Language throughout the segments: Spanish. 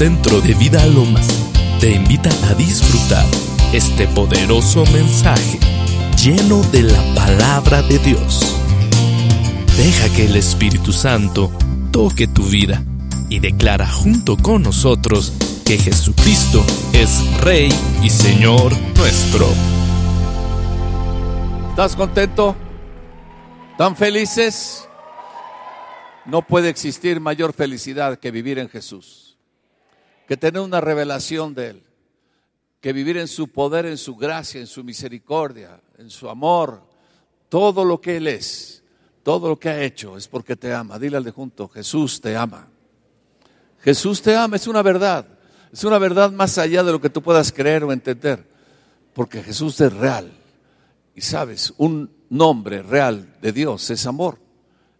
Centro de Vida Lomas te invita a disfrutar este poderoso mensaje lleno de la palabra de Dios. Deja que el Espíritu Santo toque tu vida y declara junto con nosotros que Jesucristo es Rey y Señor nuestro. ¿Estás contento? ¿Tan felices? No puede existir mayor felicidad que vivir en Jesús que tener una revelación de Él, que vivir en su poder, en su gracia, en su misericordia, en su amor, todo lo que Él es, todo lo que ha hecho es porque te ama. Dile al de junto, Jesús te ama. Jesús te ama, es una verdad, es una verdad más allá de lo que tú puedas creer o entender, porque Jesús es real. Y sabes, un nombre real de Dios es amor.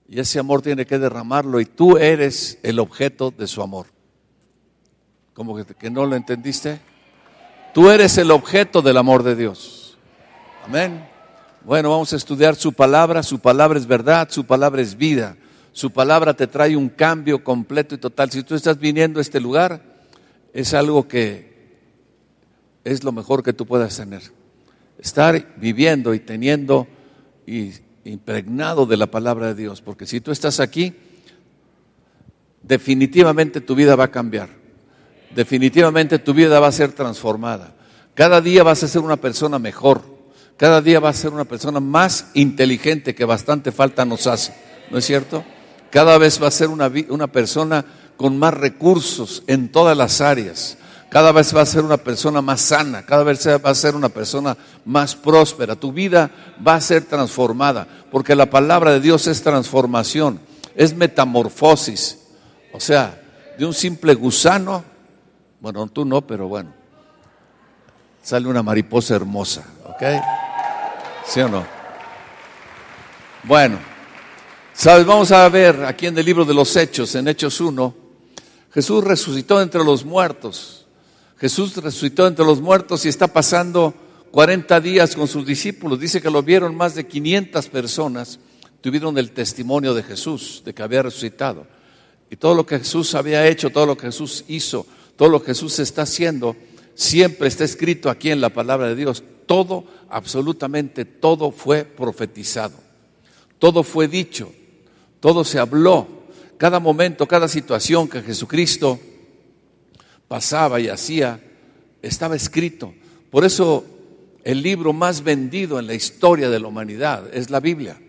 Y ese amor tiene que derramarlo y tú eres el objeto de su amor. ¿Cómo que, no lo entendiste? Tú eres el objeto del amor de Dios. Amén. Bueno, vamos a estudiar su palabra. Su palabra es verdad, su palabra es vida. Su palabra te trae un cambio completo y total. Si tú estás viniendo a este lugar, es algo que es lo mejor que tú puedas tener. Estar viviendo y teniendo y impregnado de la palabra de Dios. Porque si tú estás aquí, definitivamente tu vida va a cambiar definitivamente tu vida va a ser transformada. Cada día vas a ser una persona mejor. Cada día vas a ser una persona más inteligente que bastante falta nos hace. ¿No es cierto? Cada vez va a ser una, una persona con más recursos en todas las áreas. Cada vez va a ser una persona más sana, cada vez va a ser una persona más próspera. Tu vida va a ser transformada, porque la palabra de Dios es transformación, es metamorfosis. O sea, de un simple gusano bueno, tú no, pero bueno. Sale una mariposa hermosa, ¿ok? ¿Sí o no? Bueno, ¿sabes? Vamos a ver aquí en el libro de los Hechos, en Hechos 1, Jesús resucitó entre los muertos. Jesús resucitó entre los muertos y está pasando 40 días con sus discípulos. Dice que lo vieron más de 500 personas, tuvieron el testimonio de Jesús, de que había resucitado. Y todo lo que Jesús había hecho, todo lo que Jesús hizo, todo lo que Jesús está haciendo, siempre está escrito aquí en la palabra de Dios. Todo, absolutamente todo fue profetizado. Todo fue dicho. Todo se habló. Cada momento, cada situación que Jesucristo pasaba y hacía, estaba escrito. Por eso el libro más vendido en la historia de la humanidad es la Biblia.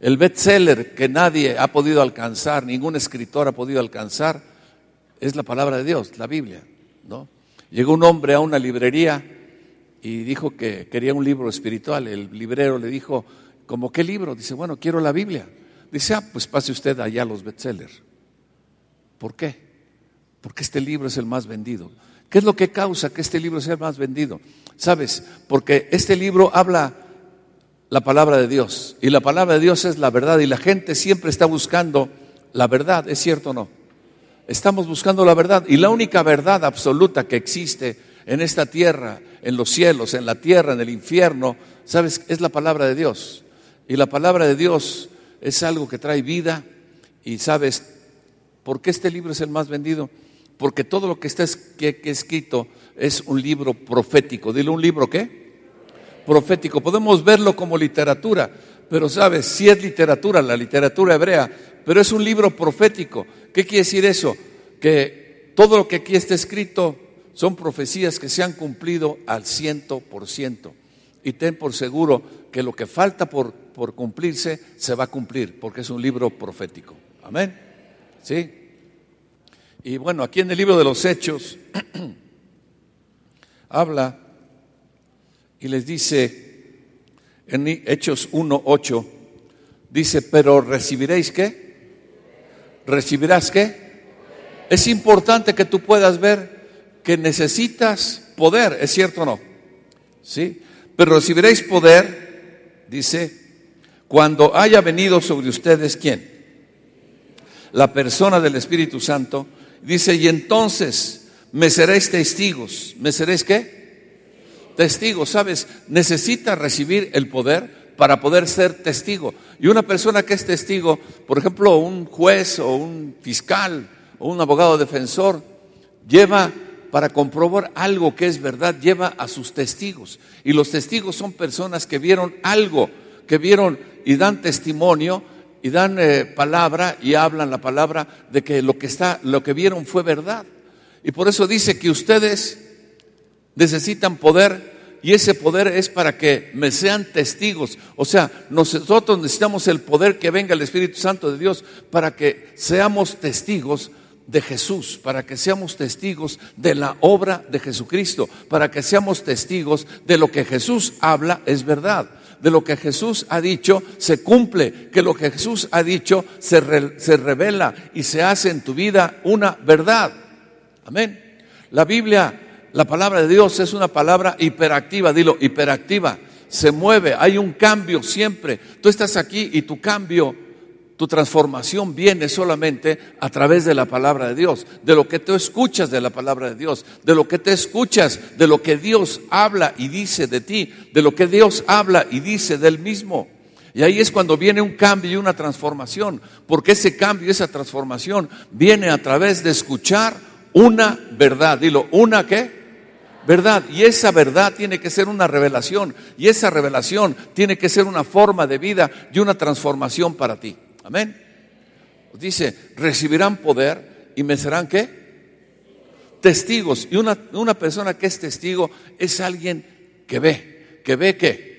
El bestseller que nadie ha podido alcanzar, ningún escritor ha podido alcanzar, es la palabra de Dios, la Biblia, ¿no? Llegó un hombre a una librería y dijo que quería un libro espiritual. El librero le dijo, ¿cómo qué libro? Dice, bueno, quiero la Biblia. Dice, ah, pues pase usted allá a los bestsellers. ¿Por qué? Porque este libro es el más vendido. ¿Qué es lo que causa que este libro sea el más vendido? ¿Sabes? Porque este libro habla la palabra de Dios. Y la palabra de Dios es la verdad. Y la gente siempre está buscando la verdad. ¿Es cierto o no? Estamos buscando la verdad y la única verdad absoluta que existe en esta tierra, en los cielos, en la tierra, en el infierno, ¿sabes? Es la palabra de Dios. Y la palabra de Dios es algo que trae vida y sabes, ¿por qué este libro es el más vendido? Porque todo lo que está escrito es un libro profético. Dile un libro qué? Profético. Podemos verlo como literatura, pero sabes, si es literatura, la literatura hebrea, pero es un libro profético. ¿Qué quiere decir eso? Que todo lo que aquí está escrito son profecías que se han cumplido al ciento por ciento. Y ten por seguro que lo que falta por, por cumplirse se va a cumplir, porque es un libro profético. Amén. ¿Sí? Y bueno, aquí en el libro de los Hechos habla y les dice en Hechos 1.8, dice, pero recibiréis qué? recibirás qué? Es importante que tú puedas ver que necesitas poder, ¿es cierto o no? ¿Sí? Pero recibiréis poder, dice, cuando haya venido sobre ustedes quién? La persona del Espíritu Santo. Dice, y entonces me seréis testigos. ¿Me seréis qué? Testigos, ¿sabes? Necesitas recibir el poder para poder ser testigo. Y una persona que es testigo, por ejemplo, un juez o un fiscal o un abogado defensor, lleva para comprobar algo que es verdad, lleva a sus testigos. Y los testigos son personas que vieron algo, que vieron y dan testimonio y dan eh, palabra y hablan la palabra de que lo que está, lo que vieron fue verdad. Y por eso dice que ustedes necesitan poder y ese poder es para que me sean testigos. O sea, nosotros necesitamos el poder que venga el Espíritu Santo de Dios para que seamos testigos de Jesús, para que seamos testigos de la obra de Jesucristo, para que seamos testigos de lo que Jesús habla es verdad de lo que Jesús ha dicho se cumple, que lo que Jesús ha dicho se, se revela y se hace en tu vida una verdad. Amén. La Biblia, la palabra de Dios es una palabra hiperactiva, dilo, hiperactiva. Se mueve, hay un cambio siempre. Tú estás aquí y tu cambio tu transformación viene solamente a través de la palabra de Dios, de lo que tú escuchas de la palabra de Dios, de lo que te escuchas, de lo que Dios habla y dice de ti, de lo que Dios habla y dice del mismo. Y ahí es cuando viene un cambio y una transformación, porque ese cambio y esa transformación viene a través de escuchar una verdad. Dilo, ¿una qué? Verdad. Y esa verdad tiene que ser una revelación. Y esa revelación tiene que ser una forma de vida y una transformación para ti. Amén. Dice, recibirán poder y me serán qué? Testigos. Y una, una persona que es testigo es alguien que ve. ¿Que ve qué?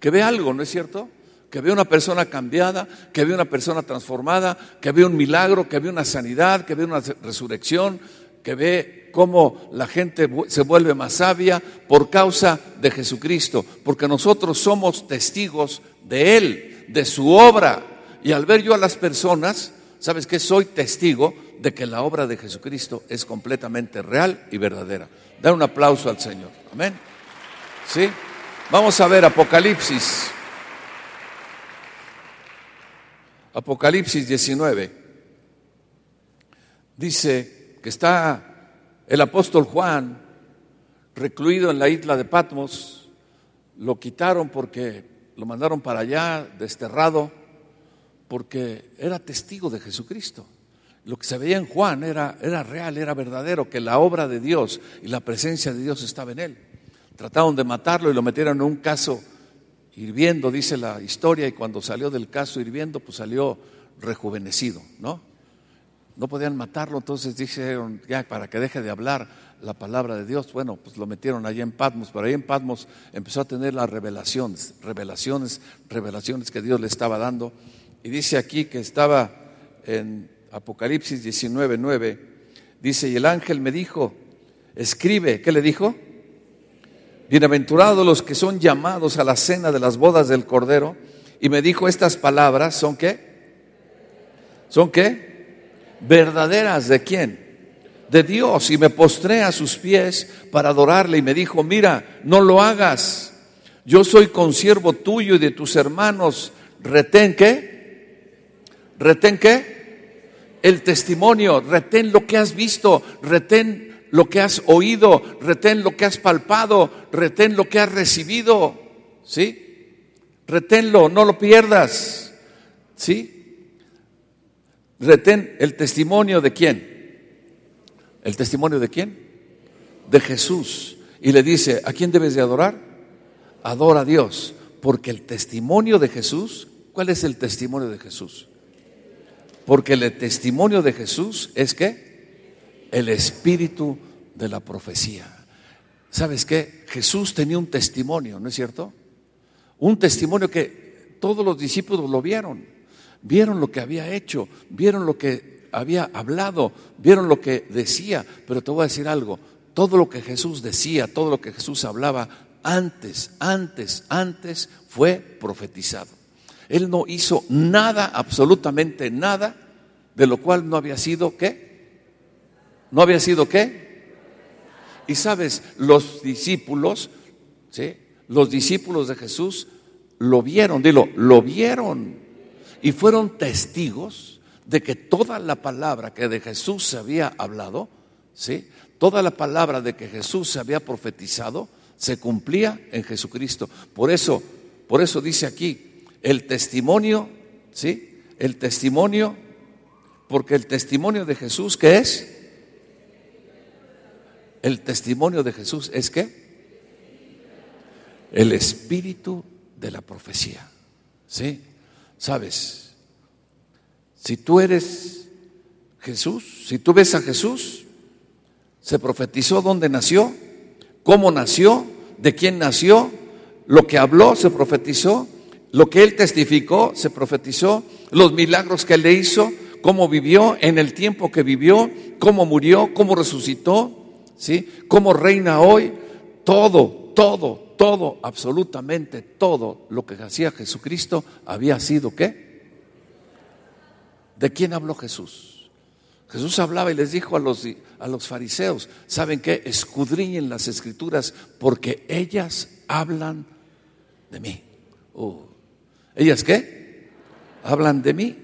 Que ve algo, ¿no es cierto? que ve una persona cambiada, que ve una persona transformada, que ve un milagro, que ve una sanidad, que ve una resurrección, que ve cómo la gente se vuelve más sabia por causa de Jesucristo, porque nosotros somos testigos de Él, de su obra. Y al ver yo a las personas, ¿sabes qué? Soy testigo de que la obra de Jesucristo es completamente real y verdadera. Da un aplauso al Señor. Amén. ¿Sí? Vamos a ver Apocalipsis. Apocalipsis 19. Dice que está el apóstol Juan recluido en la isla de Patmos. Lo quitaron porque lo mandaron para allá, desterrado porque era testigo de Jesucristo. Lo que se veía en Juan era, era real, era verdadero, que la obra de Dios y la presencia de Dios estaba en él. Trataron de matarlo y lo metieron en un caso hirviendo, dice la historia, y cuando salió del caso hirviendo, pues salió rejuvenecido, ¿no? No podían matarlo, entonces dijeron, ya, para que deje de hablar la palabra de Dios, bueno, pues lo metieron allí en Patmos, pero ahí en Patmos empezó a tener las revelaciones, revelaciones, revelaciones que Dios le estaba dando y dice aquí que estaba en Apocalipsis 19, 9, dice, y el ángel me dijo, escribe, ¿qué le dijo? Bienaventurados los que son llamados a la cena de las bodas del Cordero. Y me dijo estas palabras, ¿son qué? ¿Son qué? Verdaderas de quién? De Dios. Y me postré a sus pies para adorarle y me dijo, mira, no lo hagas. Yo soy consiervo tuyo y de tus hermanos. Retén qué? retén qué? El testimonio, retén lo que has visto, retén lo que has oído, retén lo que has palpado, retén lo que has recibido, ¿sí? Reténlo, no lo pierdas, ¿sí? Retén el testimonio de quién? ¿El testimonio de quién? De Jesús. Y le dice, ¿a quién debes de adorar? Adora a Dios, porque el testimonio de Jesús, ¿cuál es el testimonio de Jesús? Porque el testimonio de Jesús es que el espíritu de la profecía. ¿Sabes qué? Jesús tenía un testimonio, ¿no es cierto? Un testimonio que todos los discípulos lo vieron. Vieron lo que había hecho, vieron lo que había hablado, vieron lo que decía. Pero te voy a decir algo, todo lo que Jesús decía, todo lo que Jesús hablaba, antes, antes, antes fue profetizado. Él no hizo nada, absolutamente nada, de lo cual no había sido qué. ¿No había sido qué? Y sabes, los discípulos, ¿sí? Los discípulos de Jesús lo vieron, dilo, lo vieron. Y fueron testigos de que toda la palabra que de Jesús se había hablado, ¿sí? Toda la palabra de que Jesús se había profetizado se cumplía en Jesucristo. Por eso, por eso dice aquí, el testimonio, ¿sí? El testimonio, porque el testimonio de Jesús, ¿qué es? el testimonio de Jesús es que el espíritu de la profecía. ¿Sí? ¿Sabes? Si tú eres Jesús, si tú ves a Jesús, se profetizó dónde nació, cómo nació, de quién nació, lo que habló se profetizó, lo que él testificó se profetizó, los milagros que él le hizo, cómo vivió, en el tiempo que vivió, cómo murió, cómo resucitó, ¿sí? Cómo reina hoy, todo, todo, todo, absolutamente todo lo que hacía Jesucristo había sido qué? ¿De quién habló Jesús? Jesús hablaba y les dijo a los, a los fariseos, ¿saben qué? Escudriñen las escrituras porque ellas hablan de mí. Oh, ¿Ellas qué? Hablan de mí.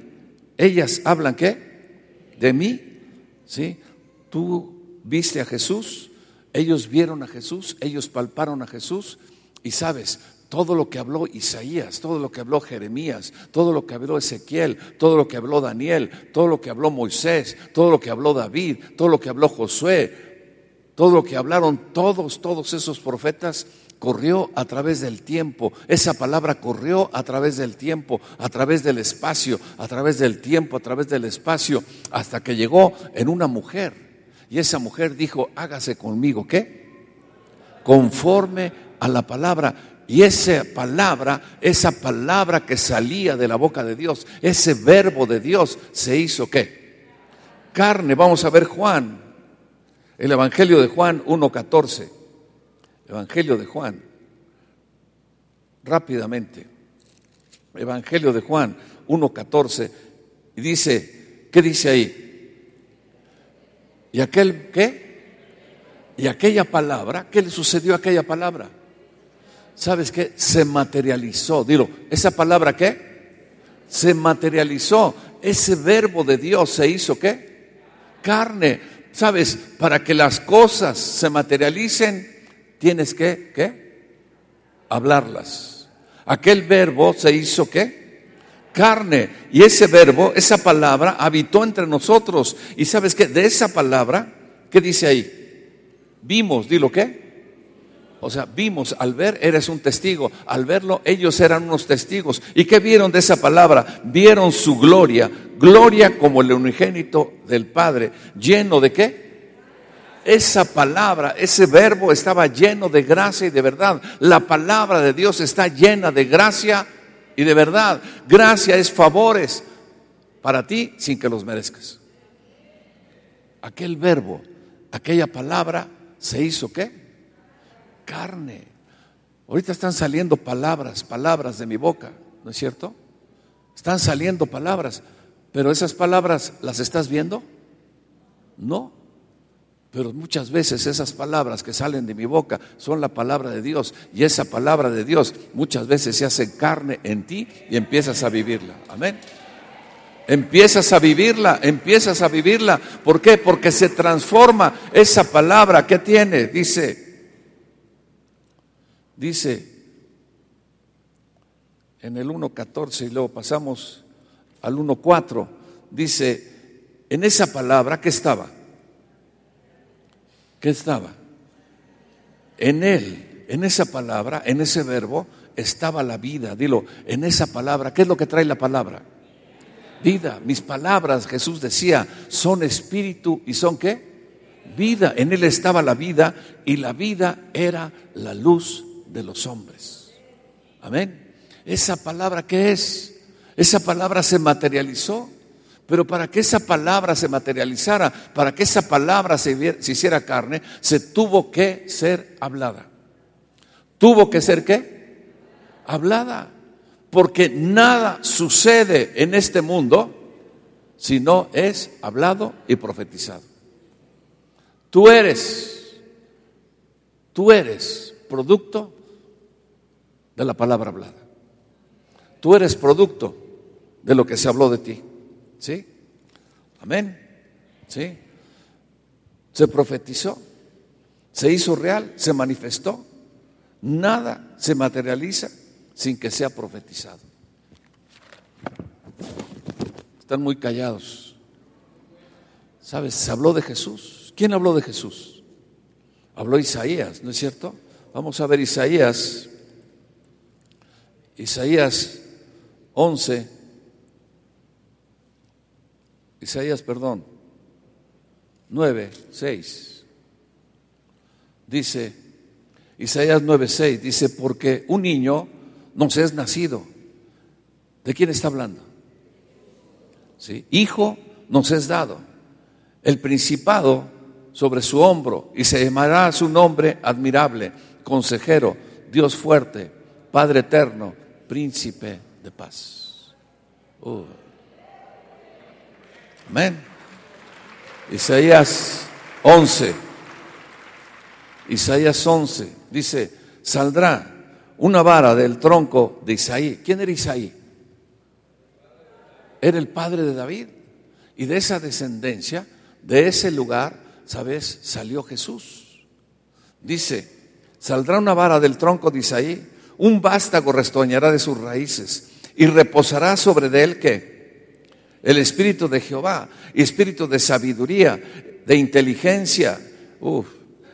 Ellas hablan qué? De mí. ¿Sí? Tú viste a Jesús, ellos vieron a Jesús, ellos palparon a Jesús y sabes, todo lo que habló Isaías, todo lo que habló Jeremías, todo lo que habló Ezequiel, todo lo que habló Daniel, todo lo que habló Moisés, todo lo que habló David, todo lo que habló Josué, todo lo que hablaron todos, todos esos profetas, corrió a través del tiempo. Esa palabra corrió a través del tiempo, a través del espacio, a través del tiempo, a través del espacio, hasta que llegó en una mujer y esa mujer dijo, hágase conmigo, ¿qué? Conforme a la palabra. Y esa palabra, esa palabra que salía de la boca de Dios, ese verbo de Dios se hizo qué? Carne. Vamos a ver Juan, el Evangelio de Juan 1.14. Evangelio de Juan. Rápidamente. Evangelio de Juan 1.14. Y dice, ¿qué dice ahí? ¿Y aquel qué? ¿Y aquella palabra? ¿Qué le sucedió a aquella palabra? ¿Sabes qué? Se materializó. Dilo, ¿esa palabra qué? Se materializó. Ese verbo de Dios se hizo qué? Carne. ¿Sabes? Para que las cosas se materialicen, tienes que, ¿qué? Hablarlas. Aquel verbo se hizo qué? Carne. Y ese verbo, esa palabra, habitó entre nosotros. Y sabes que de esa palabra, ¿qué dice ahí? Vimos, dilo qué. O sea, vimos, al ver eres un testigo, al verlo ellos eran unos testigos. ¿Y qué vieron de esa palabra? Vieron su gloria, gloria como el unigénito del Padre, lleno de qué? Esa palabra, ese verbo estaba lleno de gracia y de verdad. La palabra de Dios está llena de gracia y de verdad, gracia es favores para ti sin que los merezcas. Aquel verbo, aquella palabra se hizo qué? Carne. Ahorita están saliendo palabras, palabras de mi boca, ¿no es cierto? Están saliendo palabras, pero esas palabras las estás viendo? No. Pero muchas veces esas palabras que salen de mi boca son la palabra de Dios y esa palabra de Dios muchas veces se hace carne en ti y empiezas a vivirla. Amén. Empiezas a vivirla, empiezas a vivirla. ¿Por qué? Porque se transforma esa palabra que tiene. Dice, dice en el 1.14 y luego pasamos al 1.4. Dice, en esa palabra que estaba ¿Qué estaba? En él, en esa palabra, en ese verbo, estaba la vida. Dilo, en esa palabra, ¿qué es lo que trae la palabra? Vida. Mis palabras, Jesús decía, son espíritu y son qué? Vida. En él estaba la vida y la vida era la luz de los hombres. Amén. Esa palabra, ¿qué es? Esa palabra se materializó. Pero para que esa palabra se materializara, para que esa palabra se, hiciera carne, se tuvo que ser hablada. ¿Tuvo que ser qué? Hablada. Porque nada sucede en este mundo si no es hablado y profetizado. Tú eres, tú eres producto de la palabra hablada. Tú eres producto de lo que se habló de ti. ¿Sí? Amén. ¿Sí? Se profetizó, se hizo real, se manifestó. Nada se materializa sin que sea profetizado. Están muy callados. ¿Sabes? Se habló de Jesús. ¿Quién habló de Jesús? habló Isaías, ¿no es cierto? Vamos a ver Isaías, Isaías 11, Isaías, perdón, 9, 6. Dice, Isaías 9, 6, dice, porque un niño nos es nacido. ¿De quién está hablando? ¿Sí? Hijo nos es dado. El principado sobre su hombro y se llamará su nombre admirable, consejero, Dios fuerte, Padre eterno, príncipe de paz. Uh. Amén. Isaías 11. Isaías 11 dice, saldrá una vara del tronco de Isaí. ¿Quién era Isaí? Era el padre de David. Y de esa descendencia, de ese lugar, ¿sabes? Salió Jesús. Dice, saldrá una vara del tronco de Isaí, un vástago restoñará de sus raíces y reposará sobre de él que el espíritu de Jehová, espíritu de sabiduría, de inteligencia,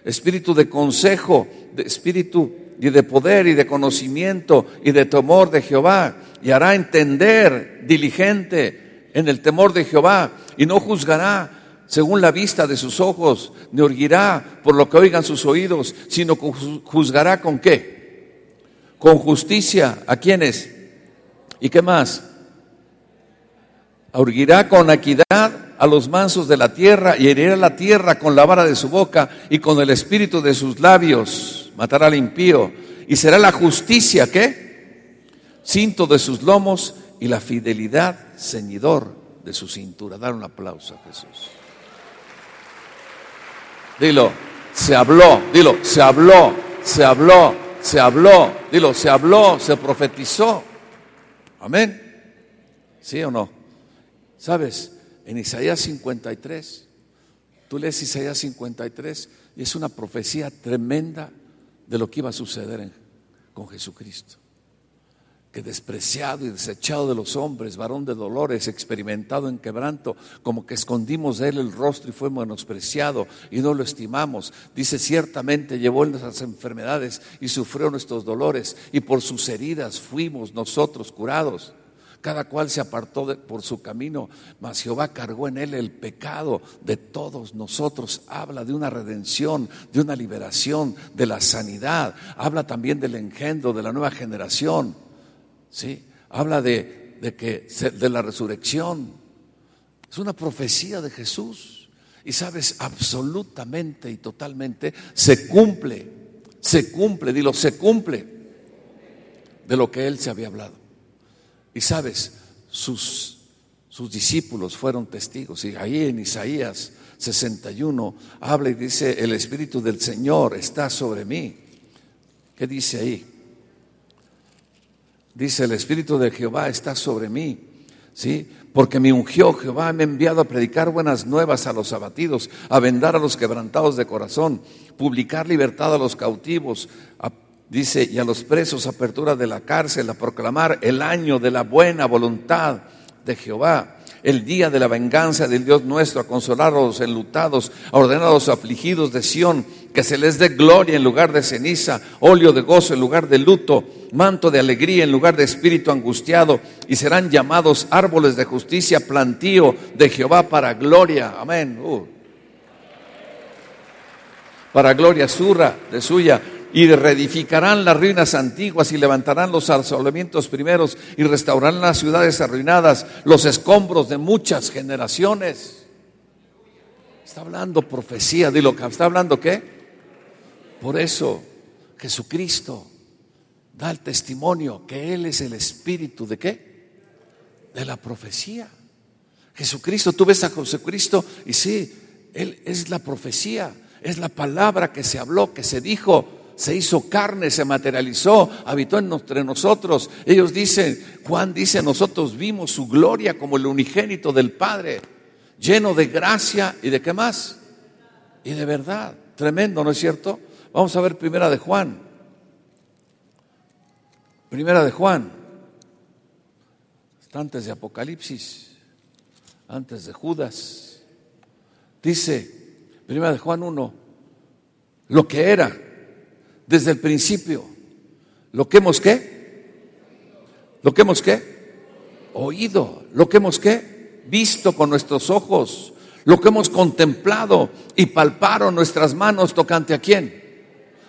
espíritu de consejo, de espíritu y de poder y de conocimiento y de temor de Jehová, y hará entender diligente en el temor de Jehová, y no juzgará según la vista de sus ojos, ni orguirá por lo que oigan sus oídos, sino juzgará con qué? Con justicia. ¿A quiénes? ¿Y qué más? Urgirá con equidad a los mansos de la tierra y herirá la tierra con la vara de su boca y con el espíritu de sus labios. Matará al impío. Y será la justicia, ¿qué? Cinto de sus lomos y la fidelidad ceñidor de su cintura. Dar un aplauso a Jesús. Dilo, se habló, dilo, se habló, se habló, se habló, dilo, se habló, se profetizó. Amén. ¿Sí o no? ¿Sabes? En Isaías 53, tú lees Isaías 53 y es una profecía tremenda de lo que iba a suceder con Jesucristo. Que despreciado y desechado de los hombres, varón de dolores, experimentado en quebranto, como que escondimos de él el rostro y fue menospreciado y no lo estimamos. Dice, ciertamente llevó nuestras enfermedades y sufrió nuestros dolores y por sus heridas fuimos nosotros curados cada cual se apartó por su camino, mas Jehová cargó en él el pecado de todos nosotros. Habla de una redención, de una liberación, de la sanidad. Habla también del engendro, de la nueva generación. ¿sí? Habla de, de que, de la resurrección. Es una profecía de Jesús. Y sabes, absolutamente y totalmente se cumple, se cumple, dilo, se cumple de lo que él se había hablado. Y sabes, sus, sus discípulos fueron testigos. Y ahí en Isaías 61 habla y dice, el Espíritu del Señor está sobre mí. ¿Qué dice ahí? Dice, el Espíritu de Jehová está sobre mí. ¿Sí? Porque me ungió Jehová, me ha enviado a predicar buenas nuevas a los abatidos, a vendar a los quebrantados de corazón, publicar libertad a los cautivos, a dice, y a los presos apertura de la cárcel, a proclamar el año de la buena voluntad de Jehová, el día de la venganza del Dios nuestro, a consolar a los enlutados, a ordenar a los afligidos de Sión, que se les dé gloria en lugar de ceniza, óleo de gozo en lugar de luto, manto de alegría en lugar de espíritu angustiado, y serán llamados árboles de justicia, plantío de Jehová para gloria. Amén. Uh. Para gloria surra de suya y reedificarán las ruinas antiguas y levantarán los asolamientos primeros y restaurarán las ciudades arruinadas, los escombros de muchas generaciones. Está hablando profecía, de lo que está hablando qué? Por eso Jesucristo da el testimonio que Él es el espíritu de qué? De la profecía. Jesucristo, tú ves a Jesucristo y sí, Él es la profecía, es la palabra que se habló, que se dijo, se hizo carne, se materializó, habitó entre nosotros. Ellos dicen, Juan dice, nosotros vimos su gloria como el unigénito del Padre, lleno de gracia y de qué más? Y de verdad. Tremendo, ¿no es cierto? Vamos a ver primera de Juan. Primera de Juan. Antes de Apocalipsis, antes de Judas. Dice, primera de Juan 1, lo que era desde el principio. Lo que hemos qué? Lo que hemos qué? Oído. Lo que hemos qué? Visto con nuestros ojos. Lo que hemos contemplado y palparon nuestras manos tocante a quién?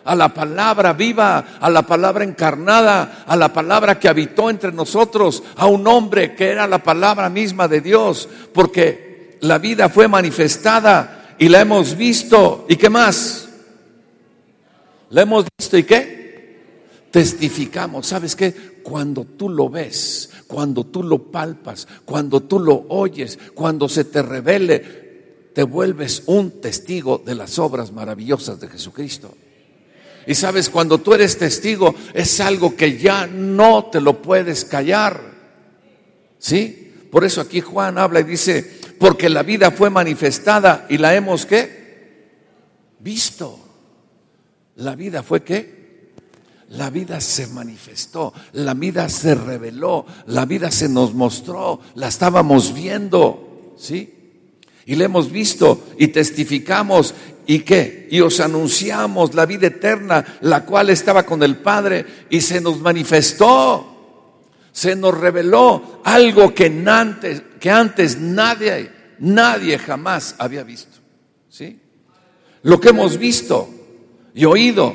A la palabra viva, a la palabra encarnada, a la palabra que habitó entre nosotros, a un hombre que era la palabra misma de Dios, porque la vida fue manifestada y la hemos visto. ¿Y qué más? ¿La hemos visto y qué? Testificamos. ¿Sabes qué? Cuando tú lo ves, cuando tú lo palpas, cuando tú lo oyes, cuando se te revele, te vuelves un testigo de las obras maravillosas de Jesucristo. Y sabes, cuando tú eres testigo, es algo que ya no te lo puedes callar. ¿Sí? Por eso aquí Juan habla y dice, porque la vida fue manifestada y la hemos qué? Visto. La vida fue qué? La vida se manifestó, la vida se reveló, la vida se nos mostró, la estábamos viendo, ¿sí? Y la hemos visto y testificamos y qué? Y os anunciamos la vida eterna, la cual estaba con el Padre y se nos manifestó, se nos reveló algo que antes, que antes nadie, nadie jamás había visto, ¿sí? Lo que hemos visto y oído.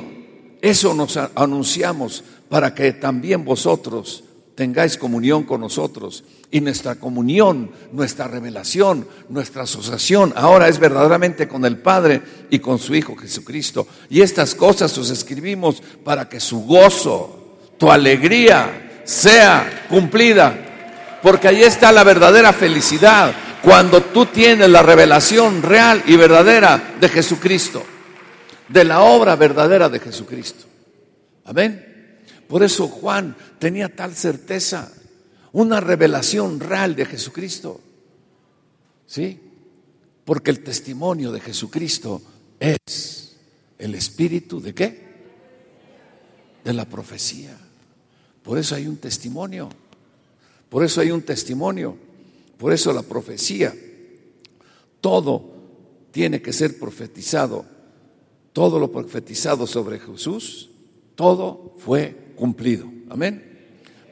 Eso nos anunciamos para que también vosotros tengáis comunión con nosotros. Y nuestra comunión, nuestra revelación, nuestra asociación ahora es verdaderamente con el Padre y con su Hijo Jesucristo. Y estas cosas os escribimos para que su gozo, tu alegría sea cumplida. Porque ahí está la verdadera felicidad, cuando tú tienes la revelación real y verdadera de Jesucristo de la obra verdadera de Jesucristo. Amén. Por eso Juan tenía tal certeza, una revelación real de Jesucristo. ¿Sí? Porque el testimonio de Jesucristo es el espíritu de qué? De la profecía. Por eso hay un testimonio. Por eso hay un testimonio. Por eso la profecía. Todo tiene que ser profetizado todo lo profetizado sobre Jesús, todo fue cumplido. Amén.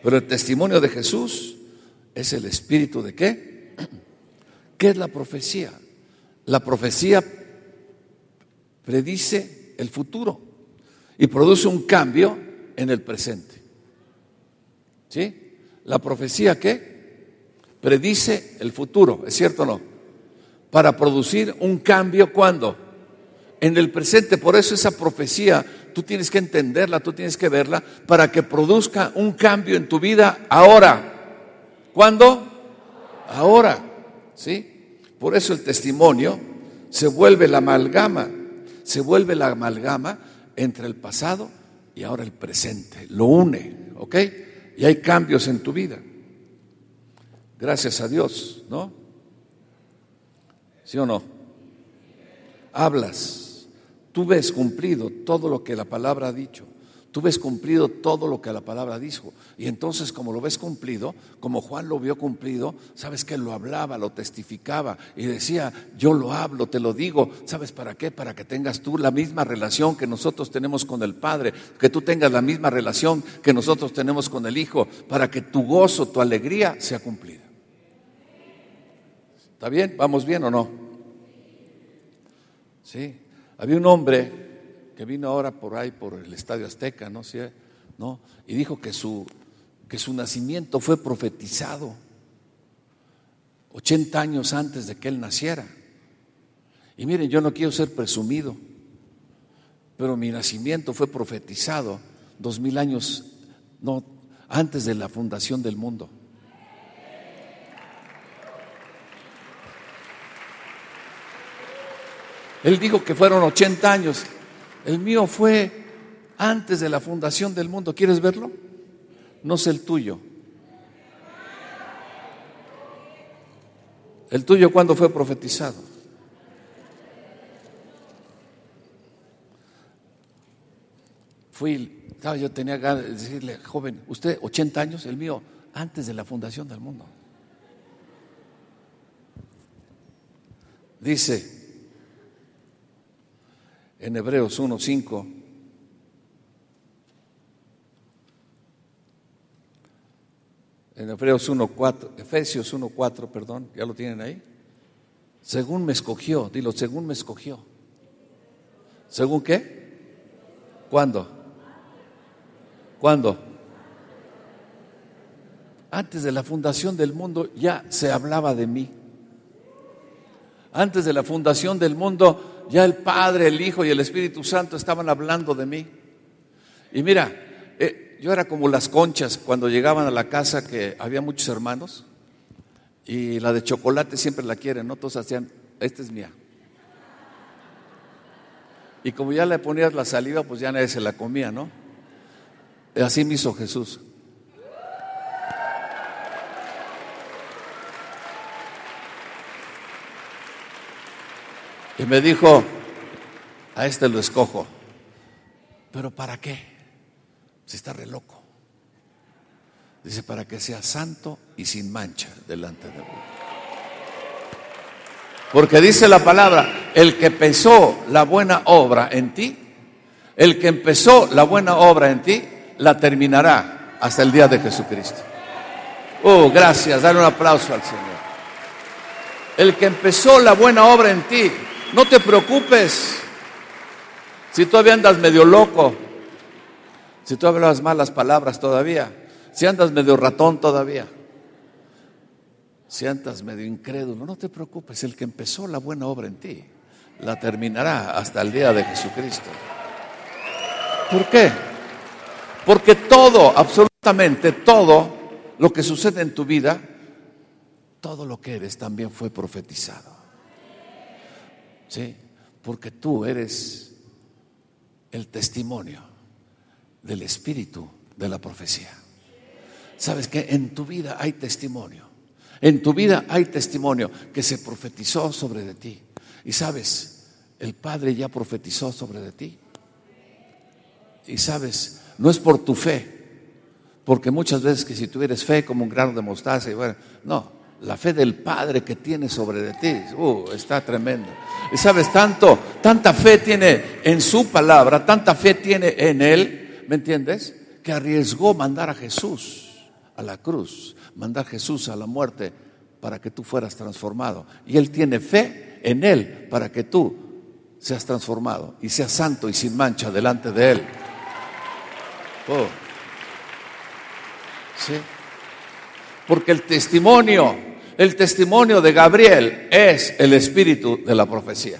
Pero el testimonio de Jesús es el espíritu de qué? ¿Qué es la profecía? La profecía predice el futuro y produce un cambio en el presente. ¿Sí? La profecía qué? Predice el futuro, ¿es cierto o no? Para producir un cambio cuando? En el presente. Por eso esa profecía, tú tienes que entenderla, tú tienes que verla, para que produzca un cambio en tu vida ahora. ¿Cuándo? Ahora. ¿Sí? Por eso el testimonio se vuelve la amalgama, se vuelve la amalgama entre el pasado y ahora el presente. Lo une, ¿ok? Y hay cambios en tu vida. Gracias a Dios, ¿no? ¿Sí o no? Hablas Tú ves cumplido todo lo que la palabra ha dicho. Tú ves cumplido todo lo que la palabra dijo. Y entonces, como lo ves cumplido, como Juan lo vio cumplido, sabes que lo hablaba, lo testificaba y decía, yo lo hablo, te lo digo. ¿Sabes para qué? Para que tengas tú la misma relación que nosotros tenemos con el Padre, que tú tengas la misma relación que nosotros tenemos con el Hijo, para que tu gozo, tu alegría sea cumplida. ¿Está bien? ¿Vamos bien o no? Sí. Había un hombre que vino ahora por ahí, por el Estadio Azteca, ¿no? ¿no? Y dijo que su, que su nacimiento fue profetizado 80 años antes de que él naciera. Y miren, yo no quiero ser presumido, pero mi nacimiento fue profetizado dos mil años no, antes de la fundación del mundo. Él dijo que fueron 80 años. El mío fue antes de la fundación del mundo. ¿Quieres verlo? No sé el tuyo. ¿El tuyo cuándo fue profetizado? Fui, yo tenía ganas de decirle, joven, usted 80 años, el mío antes de la fundación del mundo. Dice, en Hebreos 1.5. En Hebreos 1.4, Efesios 1.4, perdón, ¿ya lo tienen ahí? Según me escogió, dilo, según me escogió. ¿Según qué? ¿Cuándo? ¿Cuándo? Antes de la fundación del mundo ya se hablaba de mí. Antes de la fundación del mundo ya el Padre, el Hijo y el Espíritu Santo estaban hablando de mí. Y mira, eh, yo era como las conchas cuando llegaban a la casa que había muchos hermanos y la de chocolate siempre la quieren, ¿no? Todos hacían, esta es mía. Y como ya le ponías la saliva, pues ya nadie se la comía, ¿no? Así me hizo Jesús. Y me dijo, a este lo escojo. ¿Pero para qué? Si está re loco. Dice, para que sea santo y sin mancha delante de Dios. Porque dice la palabra, el que empezó la buena obra en ti, el que empezó la buena obra en ti, la terminará hasta el día de Jesucristo. Oh, gracias, dale un aplauso al Señor. El que empezó la buena obra en ti, no te preocupes si todavía andas medio loco, si tú hablas malas palabras todavía, si andas medio ratón todavía, si andas medio incrédulo, no te preocupes, el que empezó la buena obra en ti, la terminará hasta el día de Jesucristo. ¿Por qué? Porque todo, absolutamente todo lo que sucede en tu vida, todo lo que eres también fue profetizado. ¿Sí? Porque tú eres el testimonio del espíritu de la profecía. Sabes que en tu vida hay testimonio. En tu vida hay testimonio que se profetizó sobre de ti. Y sabes, el Padre ya profetizó sobre de ti. Y sabes, no es por tu fe, porque muchas veces que si tuvieras fe como un grano de mostaza, y bueno, no, la fe del Padre que tiene sobre de ti, uh, está tremendo. Y sabes, tanto, tanta fe tiene en su palabra, tanta fe tiene en Él, ¿me entiendes? Que arriesgó mandar a Jesús a la cruz, mandar a Jesús a la muerte para que tú fueras transformado. Y Él tiene fe en Él para que tú seas transformado y seas santo y sin mancha delante de Él. Oh. ¿Sí? Porque el testimonio, el testimonio de Gabriel es el espíritu de la profecía.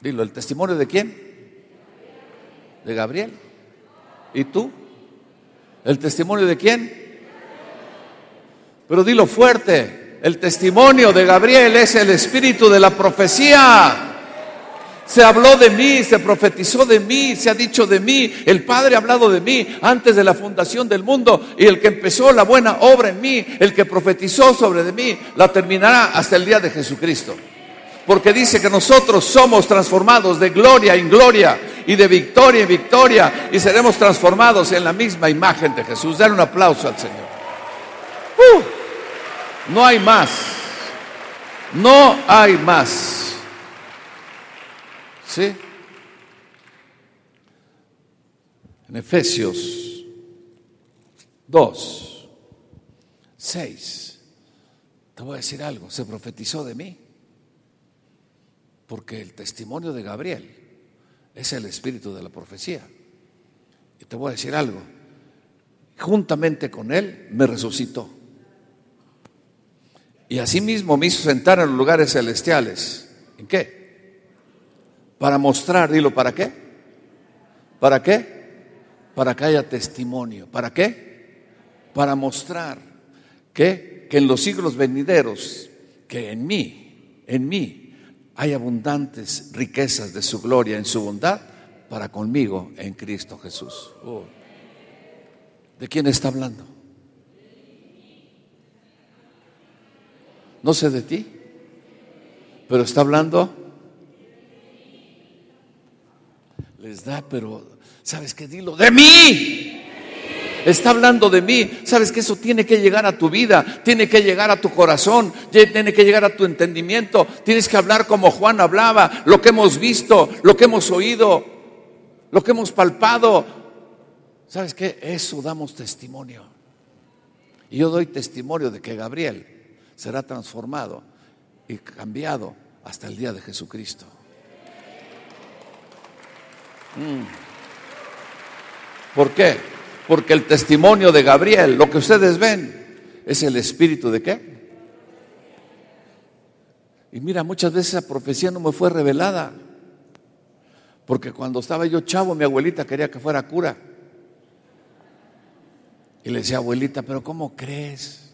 Dilo, ¿el testimonio de quién? De Gabriel. ¿Y tú? ¿El testimonio de quién? Pero dilo fuerte, el testimonio de Gabriel es el espíritu de la profecía. Se habló de mí, se profetizó de mí, se ha dicho de mí, el Padre ha hablado de mí antes de la fundación del mundo y el que empezó la buena obra en mí, el que profetizó sobre de mí, la terminará hasta el día de Jesucristo. Porque dice que nosotros somos transformados de gloria en gloria y de victoria en victoria y seremos transformados en la misma imagen de Jesús. Dale un aplauso al Señor. Uh, no hay más. No hay más. En Efesios 2, 6, te voy a decir algo, se profetizó de mí, porque el testimonio de Gabriel es el espíritu de la profecía. Y te voy a decir algo, juntamente con él me resucitó. Y asimismo me hizo sentar en los lugares celestiales. ¿En qué? Para mostrar, dilo, ¿para qué? ¿Para qué? Para que haya testimonio. ¿Para qué? Para mostrar que, que en los siglos venideros, que en mí, en mí, hay abundantes riquezas de su gloria en su bondad para conmigo en Cristo Jesús. ¿De quién está hablando? No sé de ti, pero está hablando. Les da, pero ¿sabes qué? Dilo, de mí. está hablando de mí. Sabes que eso tiene que llegar a tu vida, tiene que llegar a tu corazón, tiene que llegar a tu entendimiento. Tienes que hablar como Juan hablaba, lo que hemos visto, lo que hemos oído, lo que hemos palpado. ¿Sabes qué? Eso damos testimonio. Y yo doy testimonio de que Gabriel será transformado y cambiado hasta el día de Jesucristo. Mm. ¿Por qué? Porque el testimonio de Gabriel, lo que ustedes ven, es el espíritu de qué? Y mira, muchas veces esa profecía no me fue revelada. Porque cuando estaba yo chavo, mi abuelita quería que fuera cura. Y le decía, abuelita, pero ¿cómo crees?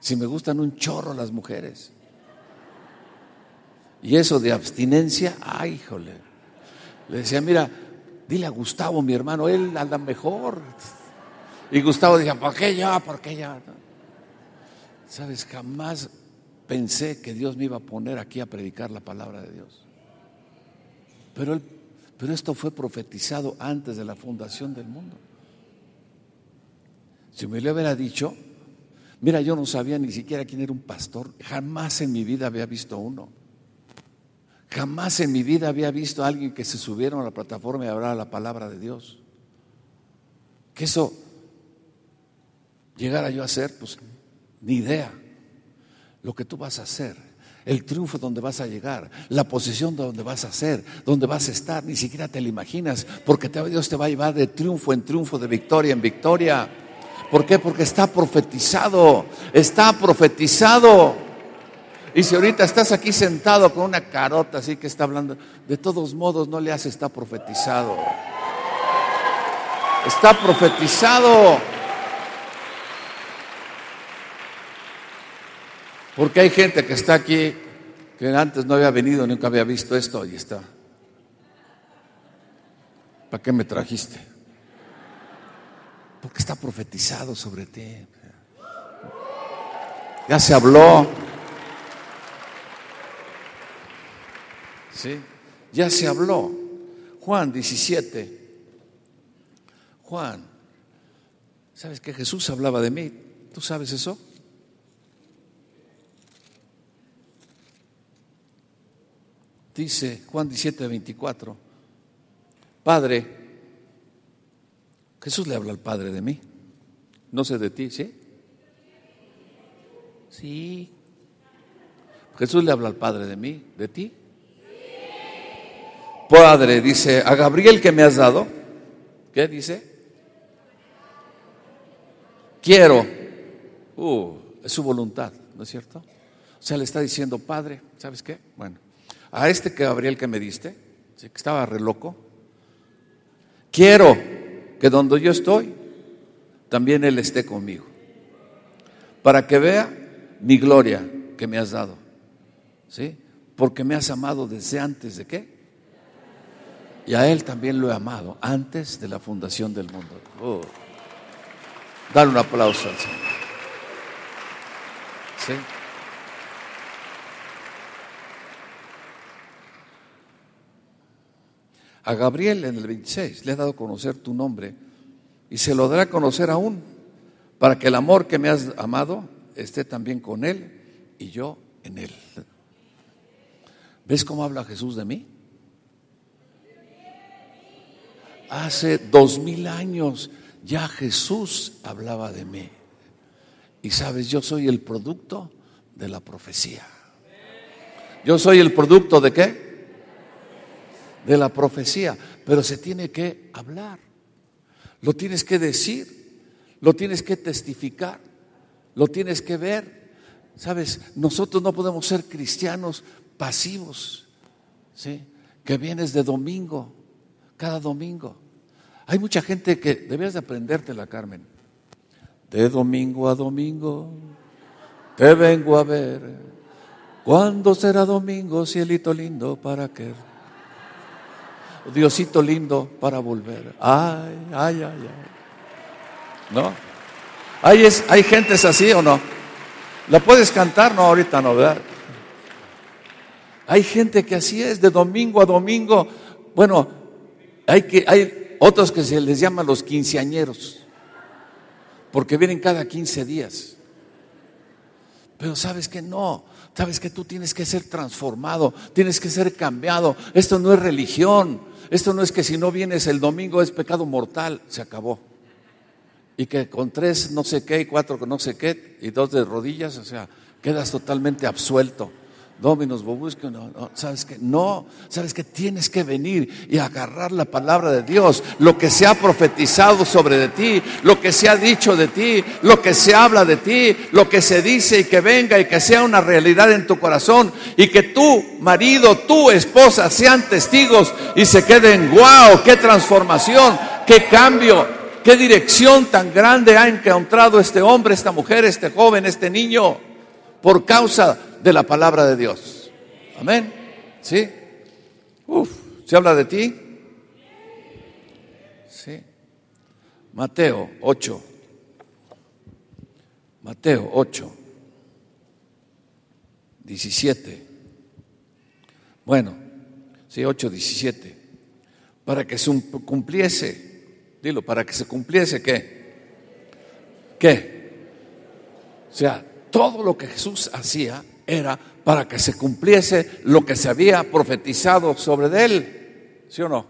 Si me gustan un chorro las mujeres. Y eso de abstinencia, ay, híjole. Le decía, mira, dile a Gustavo, mi hermano, él anda mejor. Y Gustavo decía, ¿por qué yo? ¿Por qué yo? Sabes, jamás pensé que Dios me iba a poner aquí a predicar la palabra de Dios. Pero, pero esto fue profetizado antes de la fundación del mundo. Si me lo hubiera dicho, mira, yo no sabía ni siquiera quién era un pastor, jamás en mi vida había visto uno. Jamás en mi vida había visto a alguien que se subiera a la plataforma y hablara la palabra de Dios. Que eso llegara yo a hacer, pues ni idea. Lo que tú vas a hacer, el triunfo donde vas a llegar, la posición donde vas a hacer, donde vas a estar, ni siquiera te lo imaginas, porque Dios te va a llevar de triunfo en triunfo, de victoria en victoria. ¿Por qué? Porque está profetizado, está profetizado. Y si ahorita estás aquí sentado con una carota así que está hablando, de todos modos no le hace, está profetizado. Está profetizado. Porque hay gente que está aquí que antes no había venido, nunca había visto esto y está. ¿Para qué me trajiste? Porque está profetizado sobre ti. Ya se habló. ¿Sí? Ya se habló. Juan 17. Juan, ¿sabes que Jesús hablaba de mí? ¿Tú sabes eso? Dice Juan 17, 24. Padre, Jesús le habla al Padre de mí. No sé de ti, ¿sí? Sí. Jesús le habla al Padre de mí, de ti. Padre, dice, a Gabriel que me has dado, ¿qué dice? Quiero, uh, es su voluntad, ¿no es cierto? O sea, le está diciendo, Padre, ¿sabes qué? Bueno, a este que Gabriel que me diste, que estaba re loco, quiero que donde yo estoy, también Él esté conmigo, para que vea mi gloria que me has dado, ¿sí? Porque me has amado desde antes de qué? Y a Él también lo he amado antes de la fundación del mundo. Oh. Dar un aplauso al Señor. A Gabriel en el 26 le ha dado a conocer tu nombre y se lo dará a conocer aún para que el amor que me has amado esté también con él y yo en él. ¿Ves cómo habla Jesús de mí? Hace dos mil años ya Jesús hablaba de mí. Y sabes, yo soy el producto de la profecía. Yo soy el producto de qué? De la profecía. Pero se tiene que hablar. Lo tienes que decir. Lo tienes que testificar. Lo tienes que ver. Sabes, nosotros no podemos ser cristianos pasivos. ¿sí? Que vienes de domingo cada domingo. Hay mucha gente que debes de aprendértela, Carmen. De domingo a domingo te vengo a ver. ¿Cuándo será domingo, cielito lindo, para qué? Diosito lindo para volver. Ay, ay, ay, ay. ¿No? ¿Hay, es, ¿Hay así o no? ¿La puedes cantar? No, ahorita no, ¿verdad? Hay gente que así es, de domingo a domingo. Bueno, hay, que, hay otros que se les llama los quinceañeros. porque vienen cada 15 días. Pero sabes que no, sabes que tú tienes que ser transformado, tienes que ser cambiado. Esto no es religión, esto no es que si no vienes el domingo es pecado mortal, se acabó. Y que con tres no sé qué y cuatro no sé qué y dos de rodillas, o sea, quedas totalmente absuelto. Dominos Bobusco, no, no, sabes que no, sabes que tienes que venir y agarrar la palabra de Dios, lo que se ha profetizado sobre ti, lo que se ha dicho de ti, lo que se habla de ti, lo que se dice y que venga y que sea una realidad en tu corazón y que tu marido, tu esposa sean testigos y se queden, wow, qué transformación, qué cambio, qué dirección tan grande ha encontrado este hombre, esta mujer, este joven, este niño, por causa de la palabra de Dios. Amén. ¿Sí? Uf, ¿se habla de ti? Sí. Mateo 8. Mateo 8. 17. Bueno, sí, 8, 17. Para que se cumpliese, dilo, para que se cumpliese qué? ¿Qué? O sea, todo lo que Jesús hacía era para que se cumpliese lo que se había profetizado sobre él. ¿Sí o no?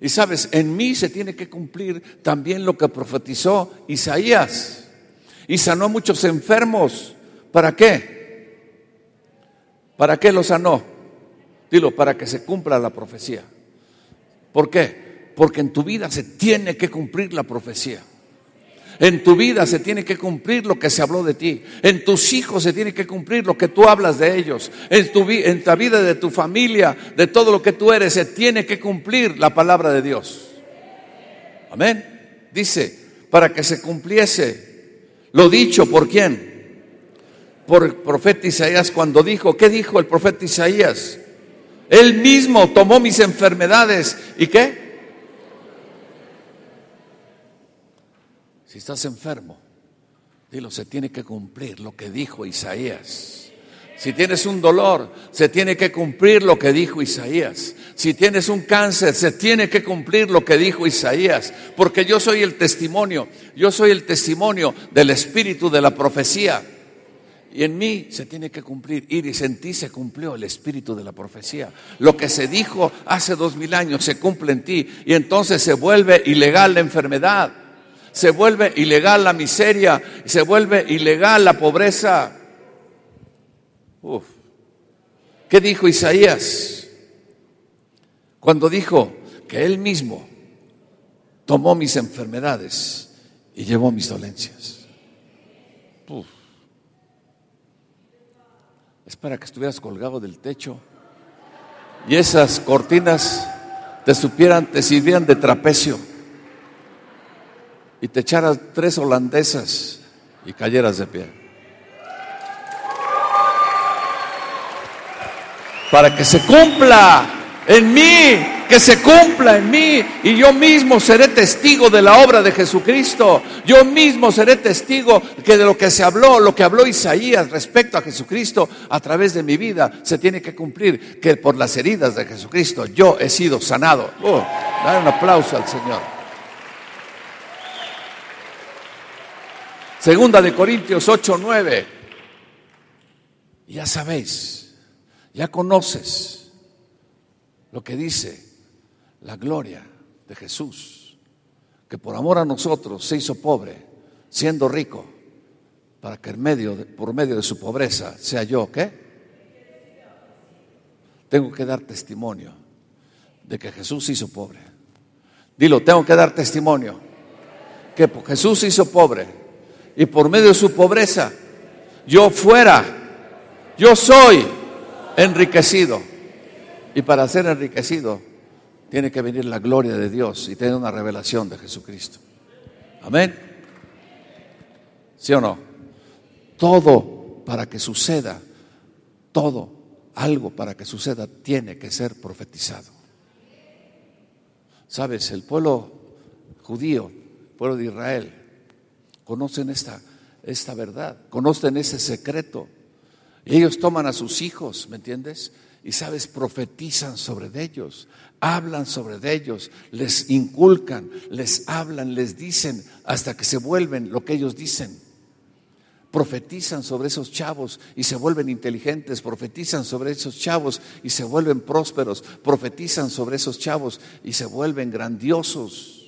Y sabes, en mí se tiene que cumplir también lo que profetizó Isaías. Y sanó a muchos enfermos. ¿Para qué? ¿Para qué lo sanó? Dilo, para que se cumpla la profecía. ¿Por qué? Porque en tu vida se tiene que cumplir la profecía. En tu vida se tiene que cumplir lo que se habló de ti. En tus hijos se tiene que cumplir lo que tú hablas de ellos. En, tu, en la vida de tu familia, de todo lo que tú eres, se tiene que cumplir la palabra de Dios. Amén. Dice, para que se cumpliese lo dicho por quién? Por el profeta Isaías cuando dijo, ¿qué dijo el profeta Isaías? Él mismo tomó mis enfermedades. ¿Y qué? Si estás enfermo, dilo, se tiene que cumplir lo que dijo Isaías. Si tienes un dolor, se tiene que cumplir lo que dijo Isaías. Si tienes un cáncer, se tiene que cumplir lo que dijo Isaías. Porque yo soy el testimonio, yo soy el testimonio del espíritu de la profecía. Y en mí se tiene que cumplir. Iris, en ti se cumplió el espíritu de la profecía. Lo que se dijo hace dos mil años se cumple en ti. Y entonces se vuelve ilegal la enfermedad se vuelve ilegal la miseria, se vuelve ilegal la pobreza. ¿Qué dijo Isaías? Cuando dijo que él mismo tomó mis enfermedades y llevó mis dolencias. Uf. Es para que estuvieras colgado del techo y esas cortinas te supieran, te sirvieran de trapecio y te echaras tres holandesas y cayeras de pie. Para que se cumpla en mí, que se cumpla en mí y yo mismo seré testigo de la obra de Jesucristo. Yo mismo seré testigo que de lo que se habló, lo que habló Isaías respecto a Jesucristo a través de mi vida, se tiene que cumplir que por las heridas de Jesucristo yo he sido sanado. Oh, dar un aplauso al Señor. Segunda de Corintios 8, 9. Ya sabéis, ya conoces lo que dice la gloria de Jesús, que por amor a nosotros se hizo pobre, siendo rico, para que en medio por medio de su pobreza sea yo, ¿qué? Tengo que dar testimonio de que Jesús hizo pobre. Dilo, tengo que dar testimonio que Jesús hizo pobre y por medio de su pobreza yo fuera, yo soy enriquecido. Y para ser enriquecido tiene que venir la gloria de Dios y tener una revelación de Jesucristo. Amén. ¿Sí o no? Todo para que suceda, todo, algo para que suceda, tiene que ser profetizado. Sabes, el pueblo judío, el pueblo de Israel, conocen esta, esta verdad, conocen ese secreto. ellos toman a sus hijos, ¿me entiendes? y sabes, profetizan sobre ellos, hablan sobre ellos, les inculcan, les hablan, les dicen hasta que se vuelven lo que ellos dicen. Profetizan sobre esos chavos y se vuelven inteligentes, profetizan sobre esos chavos y se vuelven prósperos, profetizan sobre esos chavos y se vuelven grandiosos.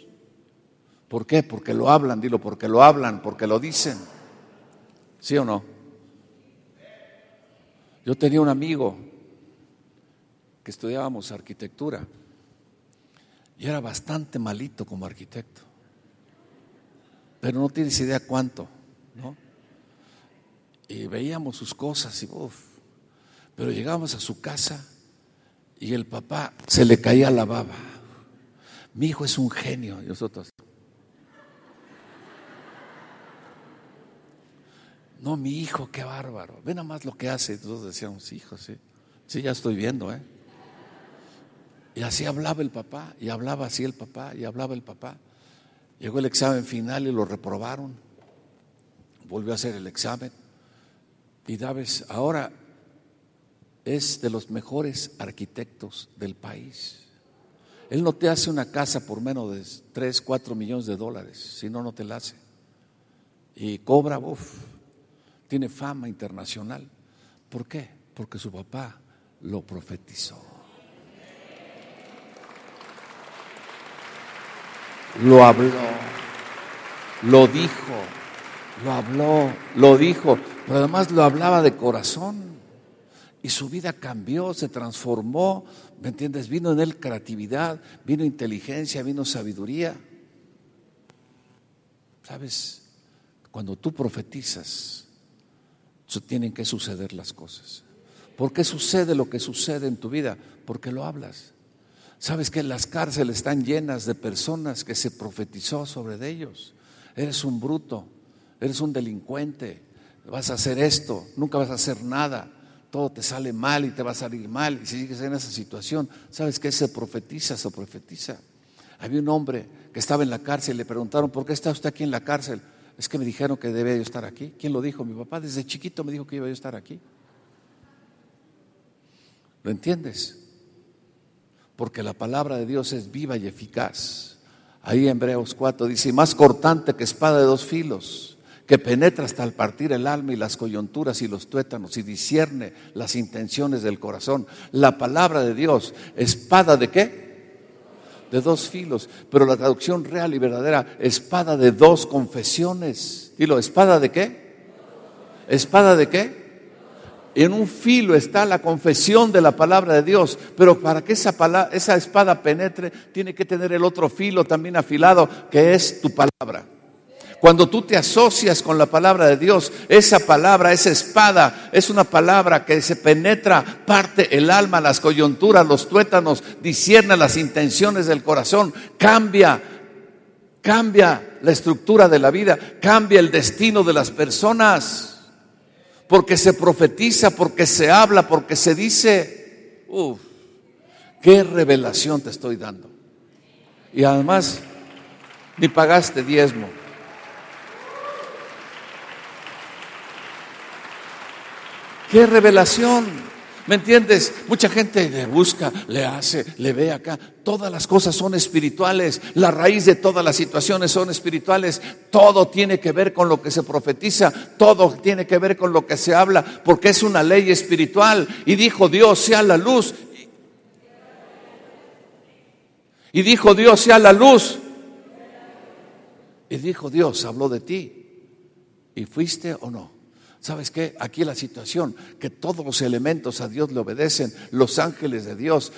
¿Por qué? Porque lo hablan, dilo, porque lo hablan, porque lo dicen. ¿Sí o no? Yo tenía un amigo que estudiábamos arquitectura y era bastante malito como arquitecto. Pero no tienes idea cuánto, ¿no? Y veíamos sus cosas y uff. Pero llegábamos a su casa y el papá se le caía la baba. Mi hijo es un genio, y nosotros. No, mi hijo, qué bárbaro. Ve nada más lo que hace. Nosotros decíamos, hijo, sí. Sí, ya estoy viendo, ¿eh? Y así hablaba el papá, y hablaba así el papá, y hablaba el papá. Llegó el examen final y lo reprobaron. Volvió a hacer el examen. Y Daves ahora es de los mejores arquitectos del país. Él no te hace una casa por menos de 3, 4 millones de dólares, si no, no te la hace. Y cobra, uff, tiene fama internacional. ¿Por qué? Porque su papá lo profetizó. lo habló, lo dijo, lo habló, lo dijo, pero además lo hablaba de corazón. Y su vida cambió, se transformó, ¿me entiendes? Vino en él creatividad, vino inteligencia, vino sabiduría. ¿Sabes? Cuando tú profetizas, tienen que suceder las cosas. ¿Por qué sucede lo que sucede en tu vida? Porque lo hablas. Sabes que las cárceles están llenas de personas que se profetizó sobre ellos. Eres un bruto, eres un delincuente, vas a hacer esto, nunca vas a hacer nada, todo te sale mal y te va a salir mal. Y si sigues en esa situación, ¿sabes que se profetiza, se profetiza? Había un hombre que estaba en la cárcel y le preguntaron, ¿por qué está usted aquí en la cárcel? Es que me dijeron que debía yo estar aquí. ¿Quién lo dijo? Mi papá desde chiquito me dijo que iba a estar aquí. ¿Lo entiendes? porque la palabra de Dios es viva y eficaz. Ahí en Hebreos 4 dice, más cortante que espada de dos filos, que penetra hasta el partir el alma y las coyunturas y los tuétanos y discierne las intenciones del corazón. La palabra de Dios, espada de qué? De dos filos, pero la traducción real y verdadera, espada de dos confesiones. Dilo, ¿espada de qué? ¿Espada de qué? en un filo está la confesión de la palabra de Dios, pero para que esa, esa espada penetre, tiene que tener el otro filo también afilado, que es tu palabra. Cuando tú te asocias con la palabra de Dios, esa palabra, esa espada, es una palabra que se penetra, parte el alma, las coyunturas, los tuétanos, discierne las intenciones del corazón, cambia, cambia la estructura de la vida, cambia el destino de las personas porque se profetiza, porque se habla, porque se dice. Uf, qué revelación te estoy dando. Y además, ni pagaste diezmo. Qué revelación. ¿Me entiendes? Mucha gente le busca, le hace, le ve acá. Todas las cosas son espirituales. La raíz de todas las situaciones son espirituales. Todo tiene que ver con lo que se profetiza. Todo tiene que ver con lo que se habla. Porque es una ley espiritual. Y dijo Dios, sea la luz. Y dijo Dios, sea la luz. Y dijo Dios, habló de ti. ¿Y fuiste o no? ¿Sabes qué? Aquí la situación, que todos los elementos a Dios le obedecen, los ángeles de Dios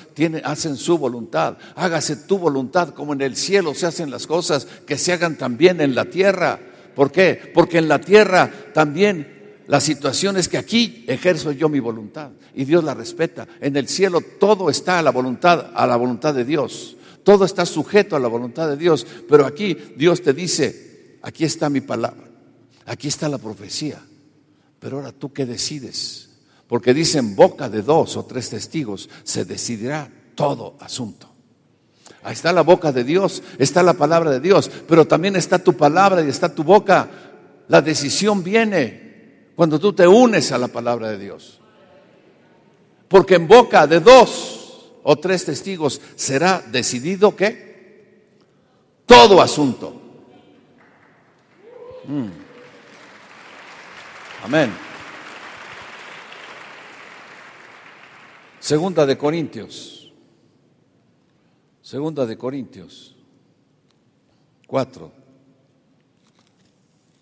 hacen su voluntad. Hágase tu voluntad como en el cielo se hacen las cosas, que se hagan también en la tierra. ¿Por qué? Porque en la tierra también la situación es que aquí ejerzo yo mi voluntad y Dios la respeta. En el cielo todo está a la voluntad, a la voluntad de Dios. Todo está sujeto a la voluntad de Dios, pero aquí Dios te dice, aquí está mi palabra, aquí está la profecía. Pero ahora tú qué decides? Porque dicen boca de dos o tres testigos se decidirá todo asunto. Ahí está la boca de Dios, está la palabra de Dios, pero también está tu palabra y está tu boca. La decisión viene cuando tú te unes a la palabra de Dios. Porque en boca de dos o tres testigos será decidido qué? Todo asunto. Mm. Amén. Segunda de Corintios. Segunda de Corintios. 4.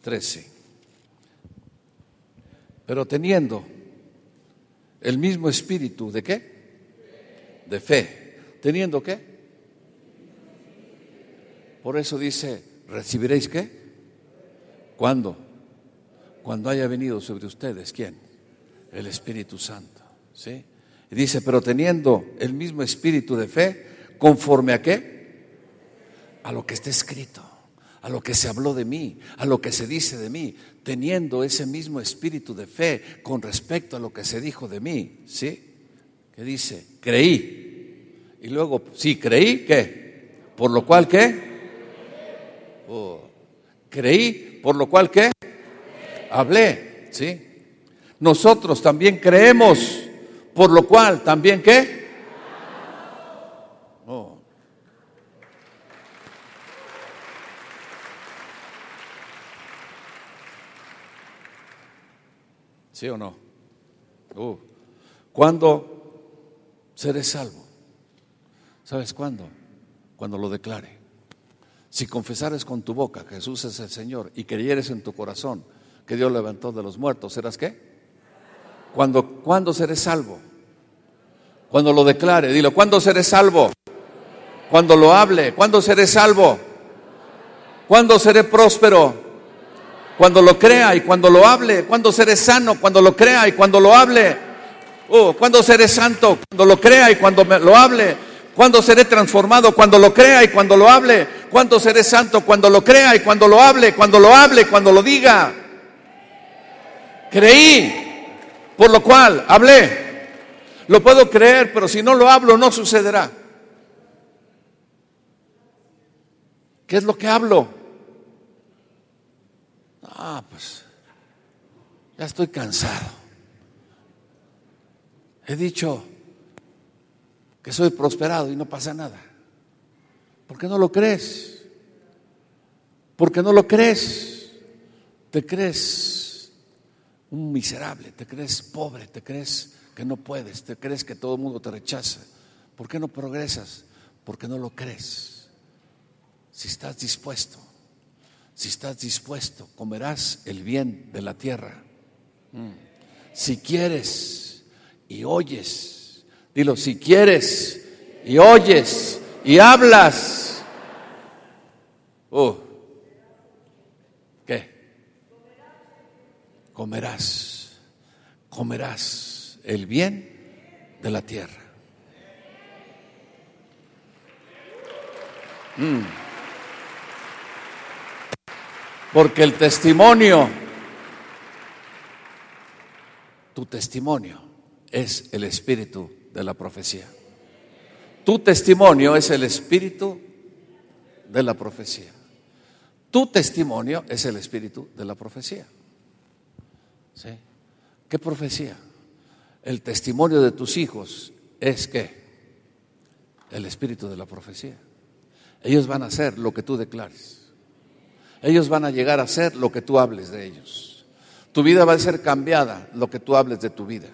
13. Pero teniendo el mismo espíritu de qué? De fe. ¿Teniendo qué? Por eso dice, ¿recibiréis qué? ¿Cuándo? Cuando haya venido sobre ustedes, ¿quién? El Espíritu Santo. ¿Sí? Y dice, pero teniendo el mismo espíritu de fe, conforme a qué? A lo que está escrito, a lo que se habló de mí, a lo que se dice de mí, teniendo ese mismo espíritu de fe con respecto a lo que se dijo de mí, ¿sí? Que dice, creí. Y luego, sí, creí, ¿qué? Por lo cual, ¿qué? Oh, creí, por lo cual, ¿qué? Hablé, ¿sí? Nosotros también creemos por lo cual, ¿también qué? Oh. ¿Sí o no? Uh. ¿Cuándo seré salvo? ¿Sabes cuándo? Cuando lo declare. Si confesares con tu boca que Jesús es el Señor y creyeres en tu corazón que Dios levantó de los muertos, ¿serás qué? Cuando, ¿Cuándo seré salvo? Cuando lo declare. Dilo, ¿cuándo seré salvo? Cuando lo hable. ¿Cuándo seré salvo? ¿Cuándo seré próspero? Cuando lo crea y cuando lo hable. ¿Cuándo seré sano? Cuando lo crea y cuando lo hable. Oh, ¿Cuándo seré santo? Cuando lo crea y cuando lo hable. ¿Cuándo seré transformado? Cuando lo crea y cuando lo hable. ¿Cuándo seré santo? Cuando lo crea y cuando lo hable. Cuando lo hable, cuando lo diga. Creí. Por lo cual, hablé. Lo puedo creer, pero si no lo hablo, no sucederá. ¿Qué es lo que hablo? Ah, pues ya estoy cansado. He dicho que soy prosperado y no pasa nada. ¿Por qué no lo crees? ¿Por qué no lo crees? Te crees un miserable, te crees pobre, te crees que no puedes, te crees que todo el mundo te rechaza. ¿Por qué no progresas? Porque no lo crees. Si estás dispuesto, si estás dispuesto, comerás el bien de la tierra. Mm. Si quieres y oyes, dilo, si quieres y oyes y hablas, oh, comerás, comerás el bien de la tierra. Mm. Porque el testimonio, tu testimonio es el espíritu de la profecía. Tu testimonio es el espíritu de la profecía. Tu testimonio es el espíritu de la profecía. ¿Qué profecía? El testimonio de tus hijos es que el espíritu de la profecía. Ellos van a hacer lo que tú declares. Ellos van a llegar a ser lo que tú hables de ellos. Tu vida va a ser cambiada lo que tú hables de tu vida.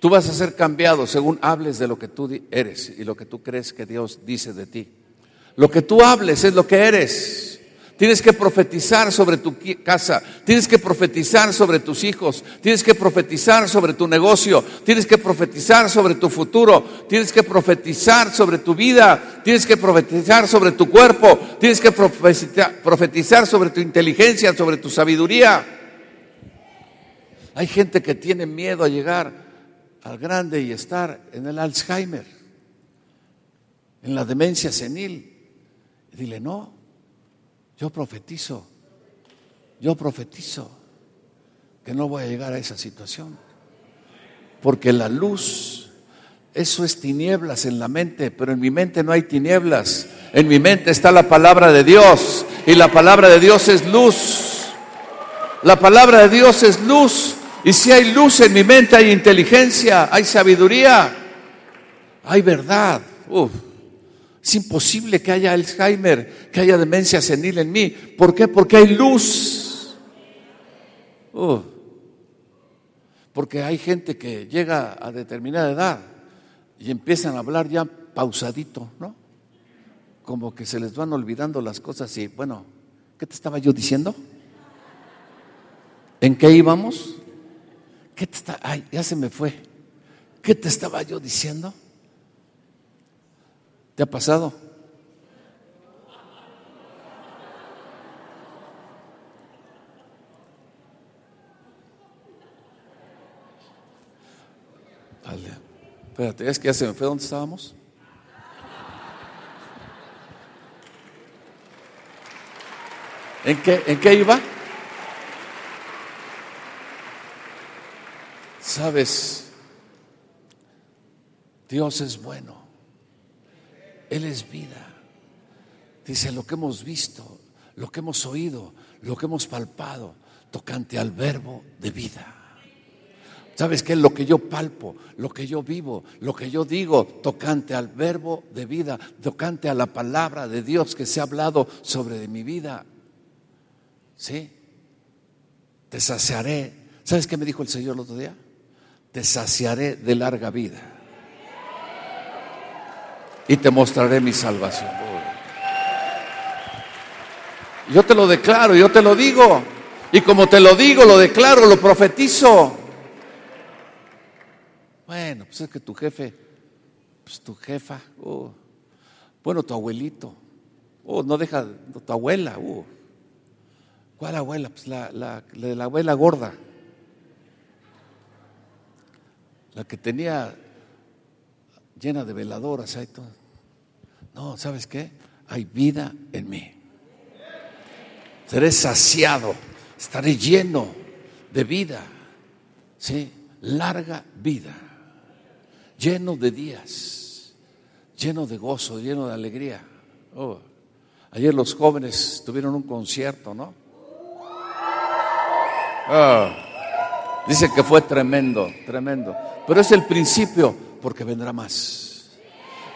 Tú vas a ser cambiado según hables de lo que tú eres y lo que tú crees que Dios dice de ti. Lo que tú hables es lo que eres. Tienes que profetizar sobre tu casa, tienes que profetizar sobre tus hijos, tienes que profetizar sobre tu negocio, tienes que profetizar sobre tu futuro, tienes que profetizar sobre tu vida, tienes que profetizar sobre tu cuerpo, tienes que profetizar sobre tu inteligencia, sobre tu sabiduría. Hay gente que tiene miedo a llegar al grande y estar en el Alzheimer, en la demencia senil. Dile, no, yo profetizo, yo profetizo que no voy a llegar a esa situación. Porque la luz, eso es tinieblas en la mente, pero en mi mente no hay tinieblas. En mi mente está la palabra de Dios y la palabra de Dios es luz. La palabra de Dios es luz. Y si hay luz en mi mente, hay inteligencia, hay sabiduría, hay verdad. Uf. Es imposible que haya Alzheimer, que haya demencia senil en mí. ¿Por qué? Porque hay luz. Uf. Porque hay gente que llega a determinada edad y empiezan a hablar ya pausadito, ¿no? Como que se les van olvidando las cosas y, bueno, ¿qué te estaba yo diciendo? ¿En qué íbamos? ¿Qué te está? Ay, ya se me fue. ¿Qué te estaba yo diciendo? ¿Te ha pasado? Dale. Espérate, es que ya se me fue. ¿Dónde estábamos? ¿En qué, ¿En qué iba? Sabes, Dios es bueno. Él es vida. Dice lo que hemos visto, lo que hemos oído, lo que hemos palpado, tocante al verbo de vida. ¿Sabes qué? Lo que yo palpo, lo que yo vivo, lo que yo digo, tocante al verbo de vida, tocante a la palabra de Dios que se ha hablado sobre mi vida. ¿Sí? Te saciaré. ¿Sabes qué me dijo el Señor el otro día? Te saciaré de larga vida. Y te mostraré mi salvación. Yo te lo declaro, yo te lo digo. Y como te lo digo, lo declaro, lo profetizo. Bueno, pues es que tu jefe, pues tu jefa, oh, bueno, tu abuelito, oh, no deja, tu abuela, oh. ¿cuál abuela? Pues la, la, la, la abuela gorda, la que tenía llena de veladoras, ahí todo. No, ¿sabes qué? Hay vida en mí. Seré saciado, estaré lleno de vida, ¿sí? Larga vida lleno de días, lleno de gozo, lleno de alegría. Oh, ayer los jóvenes tuvieron un concierto, ¿no? Oh, dice que fue tremendo, tremendo. Pero es el principio, porque vendrá más.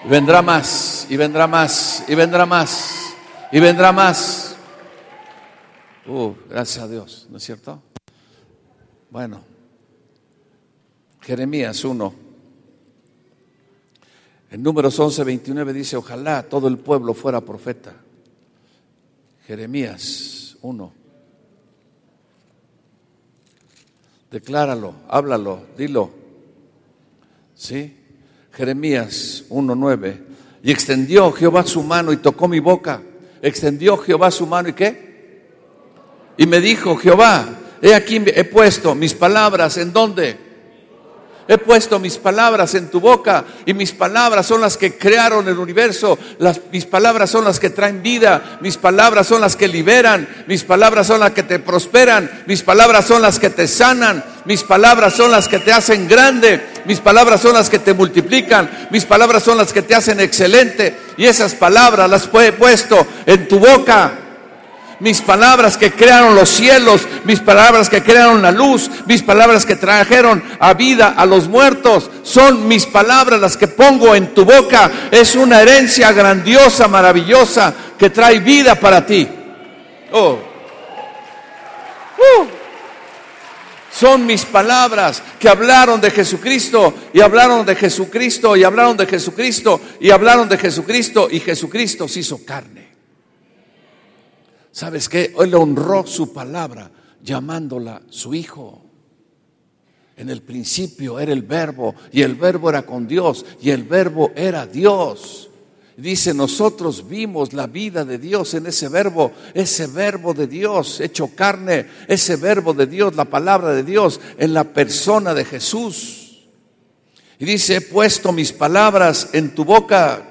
Vendrá más, y vendrá más, y vendrá más, y vendrá más. Uh, gracias a Dios, ¿no es cierto? Bueno, Jeremías 1. En números 11, 29 dice, ojalá todo el pueblo fuera profeta. Jeremías 1. Decláralo, háblalo, dilo. ¿Sí? Jeremías 1, 9. Y extendió Jehová su mano y tocó mi boca. Extendió Jehová su mano y qué? Y me dijo, Jehová, he aquí he puesto mis palabras en dónde? He puesto mis palabras en tu boca y mis palabras son las que crearon el universo. Mis palabras son las que traen vida. Mis palabras son las que liberan. Mis palabras son las que te prosperan. Mis palabras son las que te sanan. Mis palabras son las que te hacen grande. Mis palabras son las que te multiplican. Mis palabras son las que te hacen excelente. Y esas palabras las he puesto en tu boca mis palabras que crearon los cielos, mis palabras que crearon la luz, mis palabras que trajeron a vida a los muertos, son mis palabras las que pongo en tu boca. Es una herencia grandiosa, maravillosa, que trae vida para ti. Oh. Uh. Son mis palabras que hablaron de Jesucristo y hablaron de Jesucristo y hablaron de Jesucristo y hablaron de Jesucristo y Jesucristo se hizo carne. ¿Sabes qué? Le honró su palabra llamándola su hijo. En el principio era el verbo y el verbo era con Dios y el verbo era Dios. Dice, nosotros vimos la vida de Dios en ese verbo, ese verbo de Dios hecho carne, ese verbo de Dios, la palabra de Dios en la persona de Jesús. Y dice, he puesto mis palabras en tu boca.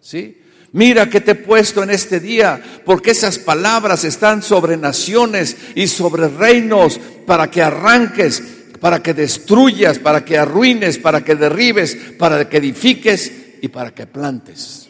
¿Sí? Mira que te he puesto en este día, porque esas palabras están sobre naciones y sobre reinos para que arranques, para que destruyas, para que arruines, para que derribes, para que edifiques y para que plantes.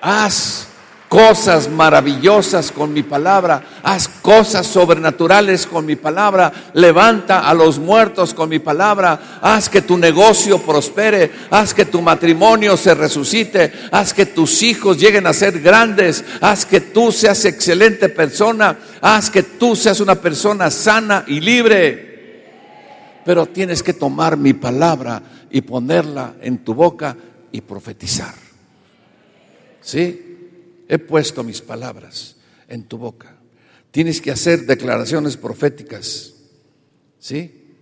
Haz cosas maravillosas con mi palabra, haz cosas sobrenaturales con mi palabra, levanta a los muertos con mi palabra, haz que tu negocio prospere, haz que tu matrimonio se resucite, haz que tus hijos lleguen a ser grandes, haz que tú seas excelente persona, haz que tú seas una persona sana y libre. Pero tienes que tomar mi palabra y ponerla en tu boca y profetizar. ¿Sí? He puesto mis palabras en tu boca. Tienes que hacer declaraciones proféticas. ¿Sí?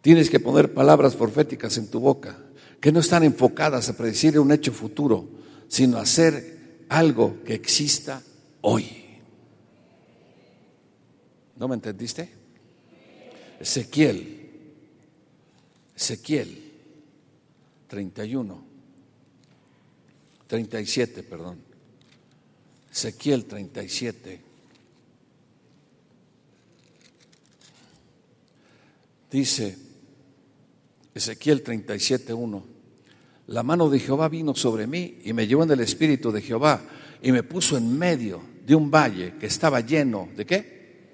Tienes que poner palabras proféticas en tu boca, que no están enfocadas a predecir un hecho futuro, sino a hacer algo que exista hoy. ¿No me entendiste? Ezequiel, Ezequiel 31. 37, perdón. Ezequiel 37. Dice Ezequiel 37, 1. La mano de Jehová vino sobre mí y me llevó en el espíritu de Jehová y me puso en medio de un valle que estaba lleno de qué?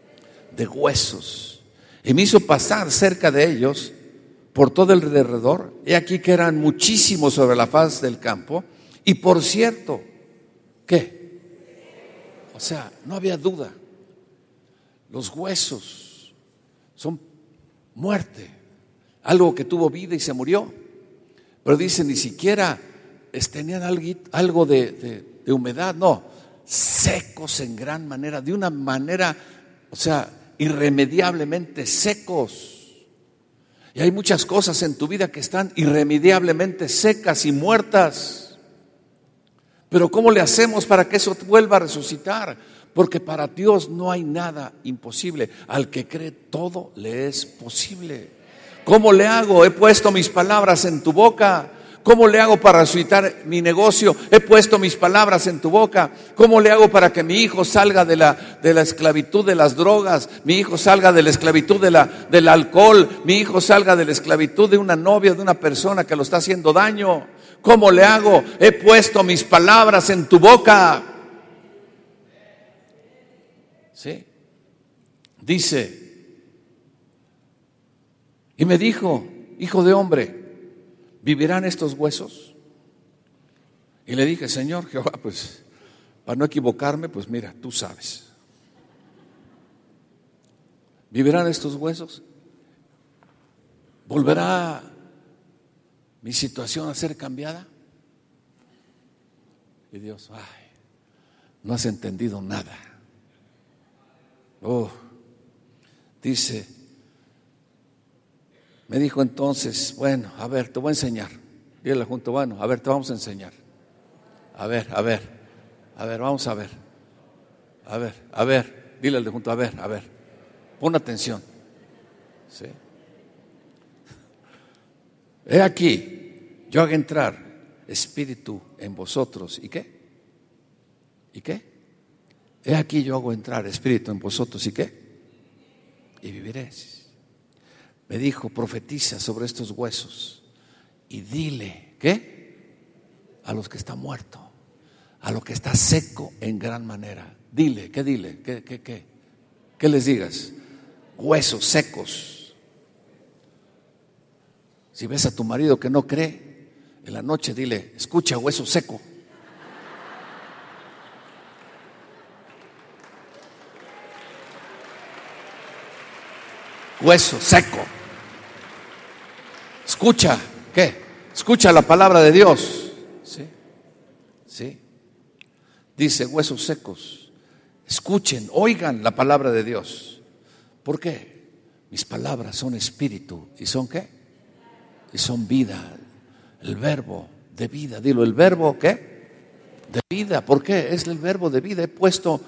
De huesos. Y me hizo pasar cerca de ellos por todo el alrededor. He aquí que eran muchísimos sobre la faz del campo y por cierto, ¿qué? O sea, no había duda. Los huesos son muerte, algo que tuvo vida y se murió. Pero dice, ni siquiera tenían algo de, de humedad, no, secos en gran manera, de una manera, o sea, irremediablemente secos. Y hay muchas cosas en tu vida que están irremediablemente secas y muertas. Pero ¿cómo le hacemos para que eso vuelva a resucitar? Porque para Dios no hay nada imposible. Al que cree todo le es posible. ¿Cómo le hago? He puesto mis palabras en tu boca. ¿Cómo le hago para resucitar mi negocio? He puesto mis palabras en tu boca. ¿Cómo le hago para que mi hijo salga de la, de la esclavitud de las drogas? Mi hijo salga de la esclavitud de la, del alcohol. Mi hijo salga de la esclavitud de una novia, de una persona que lo está haciendo daño. ¿Cómo le hago? He puesto mis palabras en tu boca. ¿Sí? Dice, y me dijo, hijo de hombre, ¿vivirán estos huesos? Y le dije, Señor Jehová, pues para no equivocarme, pues mira, tú sabes. ¿Vivirán estos huesos? ¿Volverá mi situación a ser cambiada? Y Dios, ay, no has entendido nada. Oh, dice, me dijo entonces, bueno, a ver, te voy a enseñar. Dile junto, bueno, a ver, te vamos a enseñar. A ver, a ver, a ver, vamos a ver. A ver, a ver, dile al de junto, a ver, a ver. Pon atención. ¿Sí? He aquí, yo hago entrar espíritu en vosotros. ¿Y qué? ¿Y qué? He aquí yo hago entrar espíritu en vosotros. ¿Y qué? Y viviréis. Me dijo, profetiza sobre estos huesos y dile, ¿qué? A los que están muertos, a lo que está seco en gran manera. Dile, ¿qué dile? ¿Qué, qué, qué? ¿Qué les digas? Huesos secos si ves a tu marido que no cree, en la noche dile, escucha, hueso seco. Hueso seco. Escucha, ¿qué? Escucha la palabra de Dios. ¿Sí? ¿Sí? Dice, huesos secos. Escuchen, oigan la palabra de Dios. ¿Por qué? Mis palabras son espíritu y son qué? Y son vida. El verbo de vida, dilo, el verbo qué? De vida. ¿Por qué? Es el verbo de vida. He puesto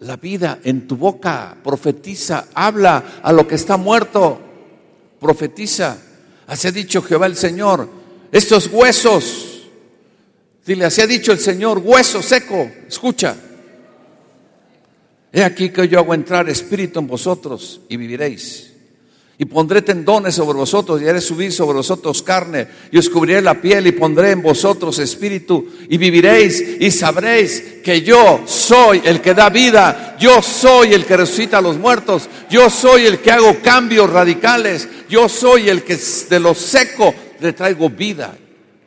la vida en tu boca. Profetiza, habla a lo que está muerto. Profetiza. Así ha dicho Jehová el Señor. Estos huesos, dile, así ha dicho el Señor, hueso seco. Escucha. He aquí que yo hago entrar espíritu en vosotros y viviréis Y pondré tendones sobre vosotros y haré subir sobre vosotros carne y os cubriré la piel y pondré en vosotros espíritu y viviréis y sabréis que yo soy el que da vida, yo soy el que resucita a los muertos, yo soy el que hago cambios radicales, yo soy el que de lo seco le traigo vida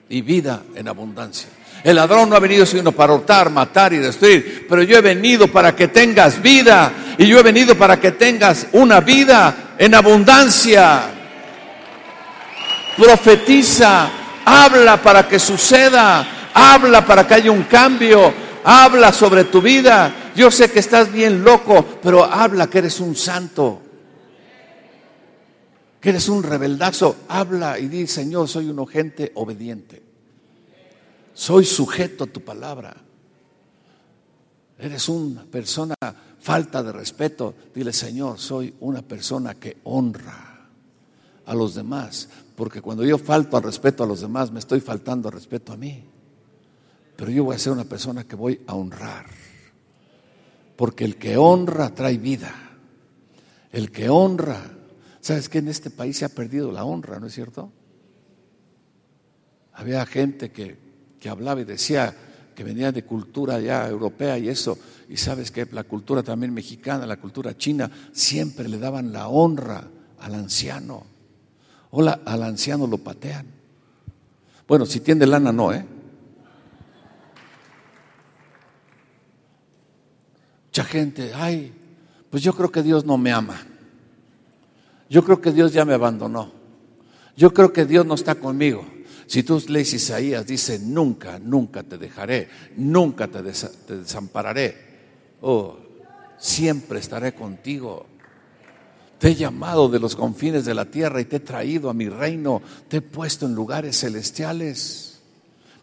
y vida en abundancia. El ladrón no ha venido sino para hurtar, matar y destruir, pero yo he venido para que tengas vida y yo he venido para que tengas una vida en abundancia. Profetiza, habla para que suceda, habla para que haya un cambio, habla sobre tu vida. Yo sé que estás bien loco, pero habla que eres un santo, que eres un rebeldazo. Habla y di, Señor, soy un gente obediente. Soy sujeto a tu palabra. Eres una persona falta de respeto. Dile, Señor, soy una persona que honra a los demás. Porque cuando yo falto al respeto a los demás, me estoy faltando al respeto a mí. Pero yo voy a ser una persona que voy a honrar. Porque el que honra trae vida. El que honra. ¿Sabes que en este país se ha perdido la honra, no es cierto? Había gente que, que hablaba y decía que venía de cultura ya europea y eso. Y sabes que la cultura también mexicana, la cultura china, siempre le daban la honra al anciano. O al anciano lo patean. Bueno, si tiene lana, no, ¿eh? Mucha gente, ay, pues yo creo que Dios no me ama. Yo creo que Dios ya me abandonó. Yo creo que Dios no está conmigo. Si tú lees Isaías, dice, nunca, nunca te dejaré, nunca te, desampararé. Oh, siempre estaré contigo. Te he llamado de los confines de la tierra y te he traído a mi reino. Te he puesto en lugares celestiales.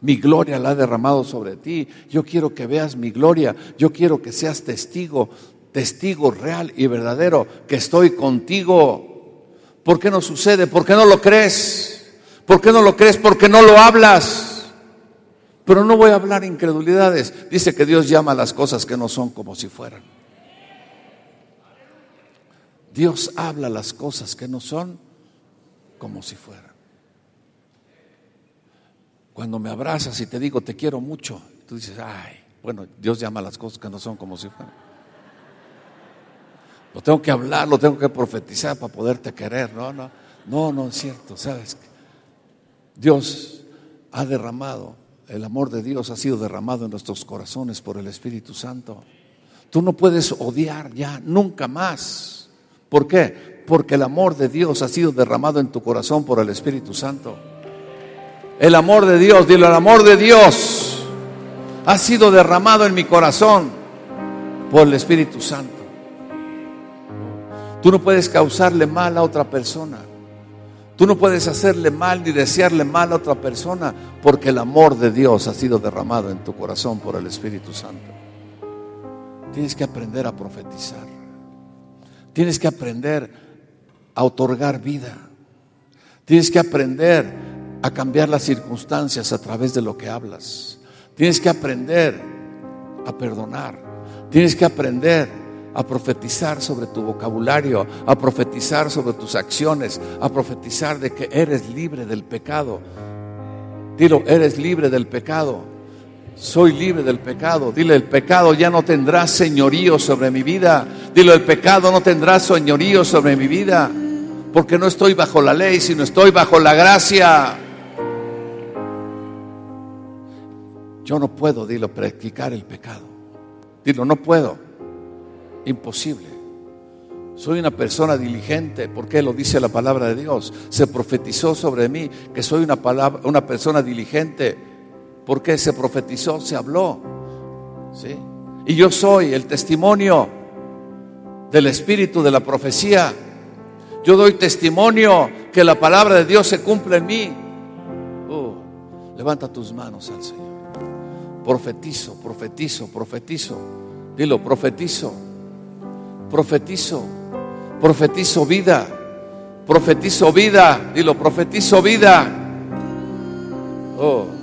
Mi gloria la he derramado sobre ti. Yo quiero que veas mi gloria. Yo quiero que seas testigo, testigo real y verdadero, que estoy contigo. ¿Por qué no sucede? ¿Por qué no lo crees? ¿Por qué no lo crees? Porque no lo hablas. Pero no voy a hablar incredulidades. Dice que Dios llama a las cosas que no son como si fueran. Dios habla las cosas que no son como si fueran. Cuando me abrazas y te digo te quiero mucho, tú dices, ay, bueno, Dios llama las cosas que no son como si fueran. Lo tengo que hablar, lo tengo que profetizar para poderte querer. No, no, no, no es cierto, ¿sabes? Dios ha derramado, el amor de Dios ha sido derramado en nuestros corazones por el Espíritu Santo. Tú no puedes odiar ya, nunca más. ¿Por qué? Porque el amor de Dios ha sido derramado en tu corazón por el Espíritu Santo. El amor de Dios, dile, el amor de Dios ha sido derramado en mi corazón por el Espíritu Santo. Tú no puedes causarle mal a otra persona. Tú no puedes hacerle mal ni desearle mal a otra persona porque el amor de Dios ha sido derramado en tu corazón por el Espíritu Santo. Tienes que aprender a profetizar. Tienes que aprender a otorgar vida. Tienes que aprender a cambiar las circunstancias a través de lo que hablas. Tienes que aprender a perdonar. Tienes que aprender a profetizar sobre tu vocabulario, a profetizar sobre tus acciones, a profetizar de que eres libre del pecado. Dilo, eres libre del pecado. Soy libre del pecado. Dile, el pecado ya no tendrá señorío sobre mi vida. Dile, el pecado no tendrá señorío sobre mi vida. Porque no estoy bajo la ley, sino estoy bajo la gracia. Yo no puedo, dilo, practicar el pecado. Dilo, no puedo. Imposible. Soy una persona diligente, porque lo dice la palabra de Dios. Se profetizó sobre mí que soy una, palabra, una persona diligente. porque se profetizó? Se habló. ¿Sí? Y yo soy el testimonio del espíritu de la profecía. Yo doy testimonio que la palabra de Dios se cumple en mí. Oh, levanta tus manos al Señor. Profetizo, profetizo, profetizo. Dilo, profetizo. Profetizo. Profetizo vida. Profetizo vida. Dilo, profetizo vida. Oh.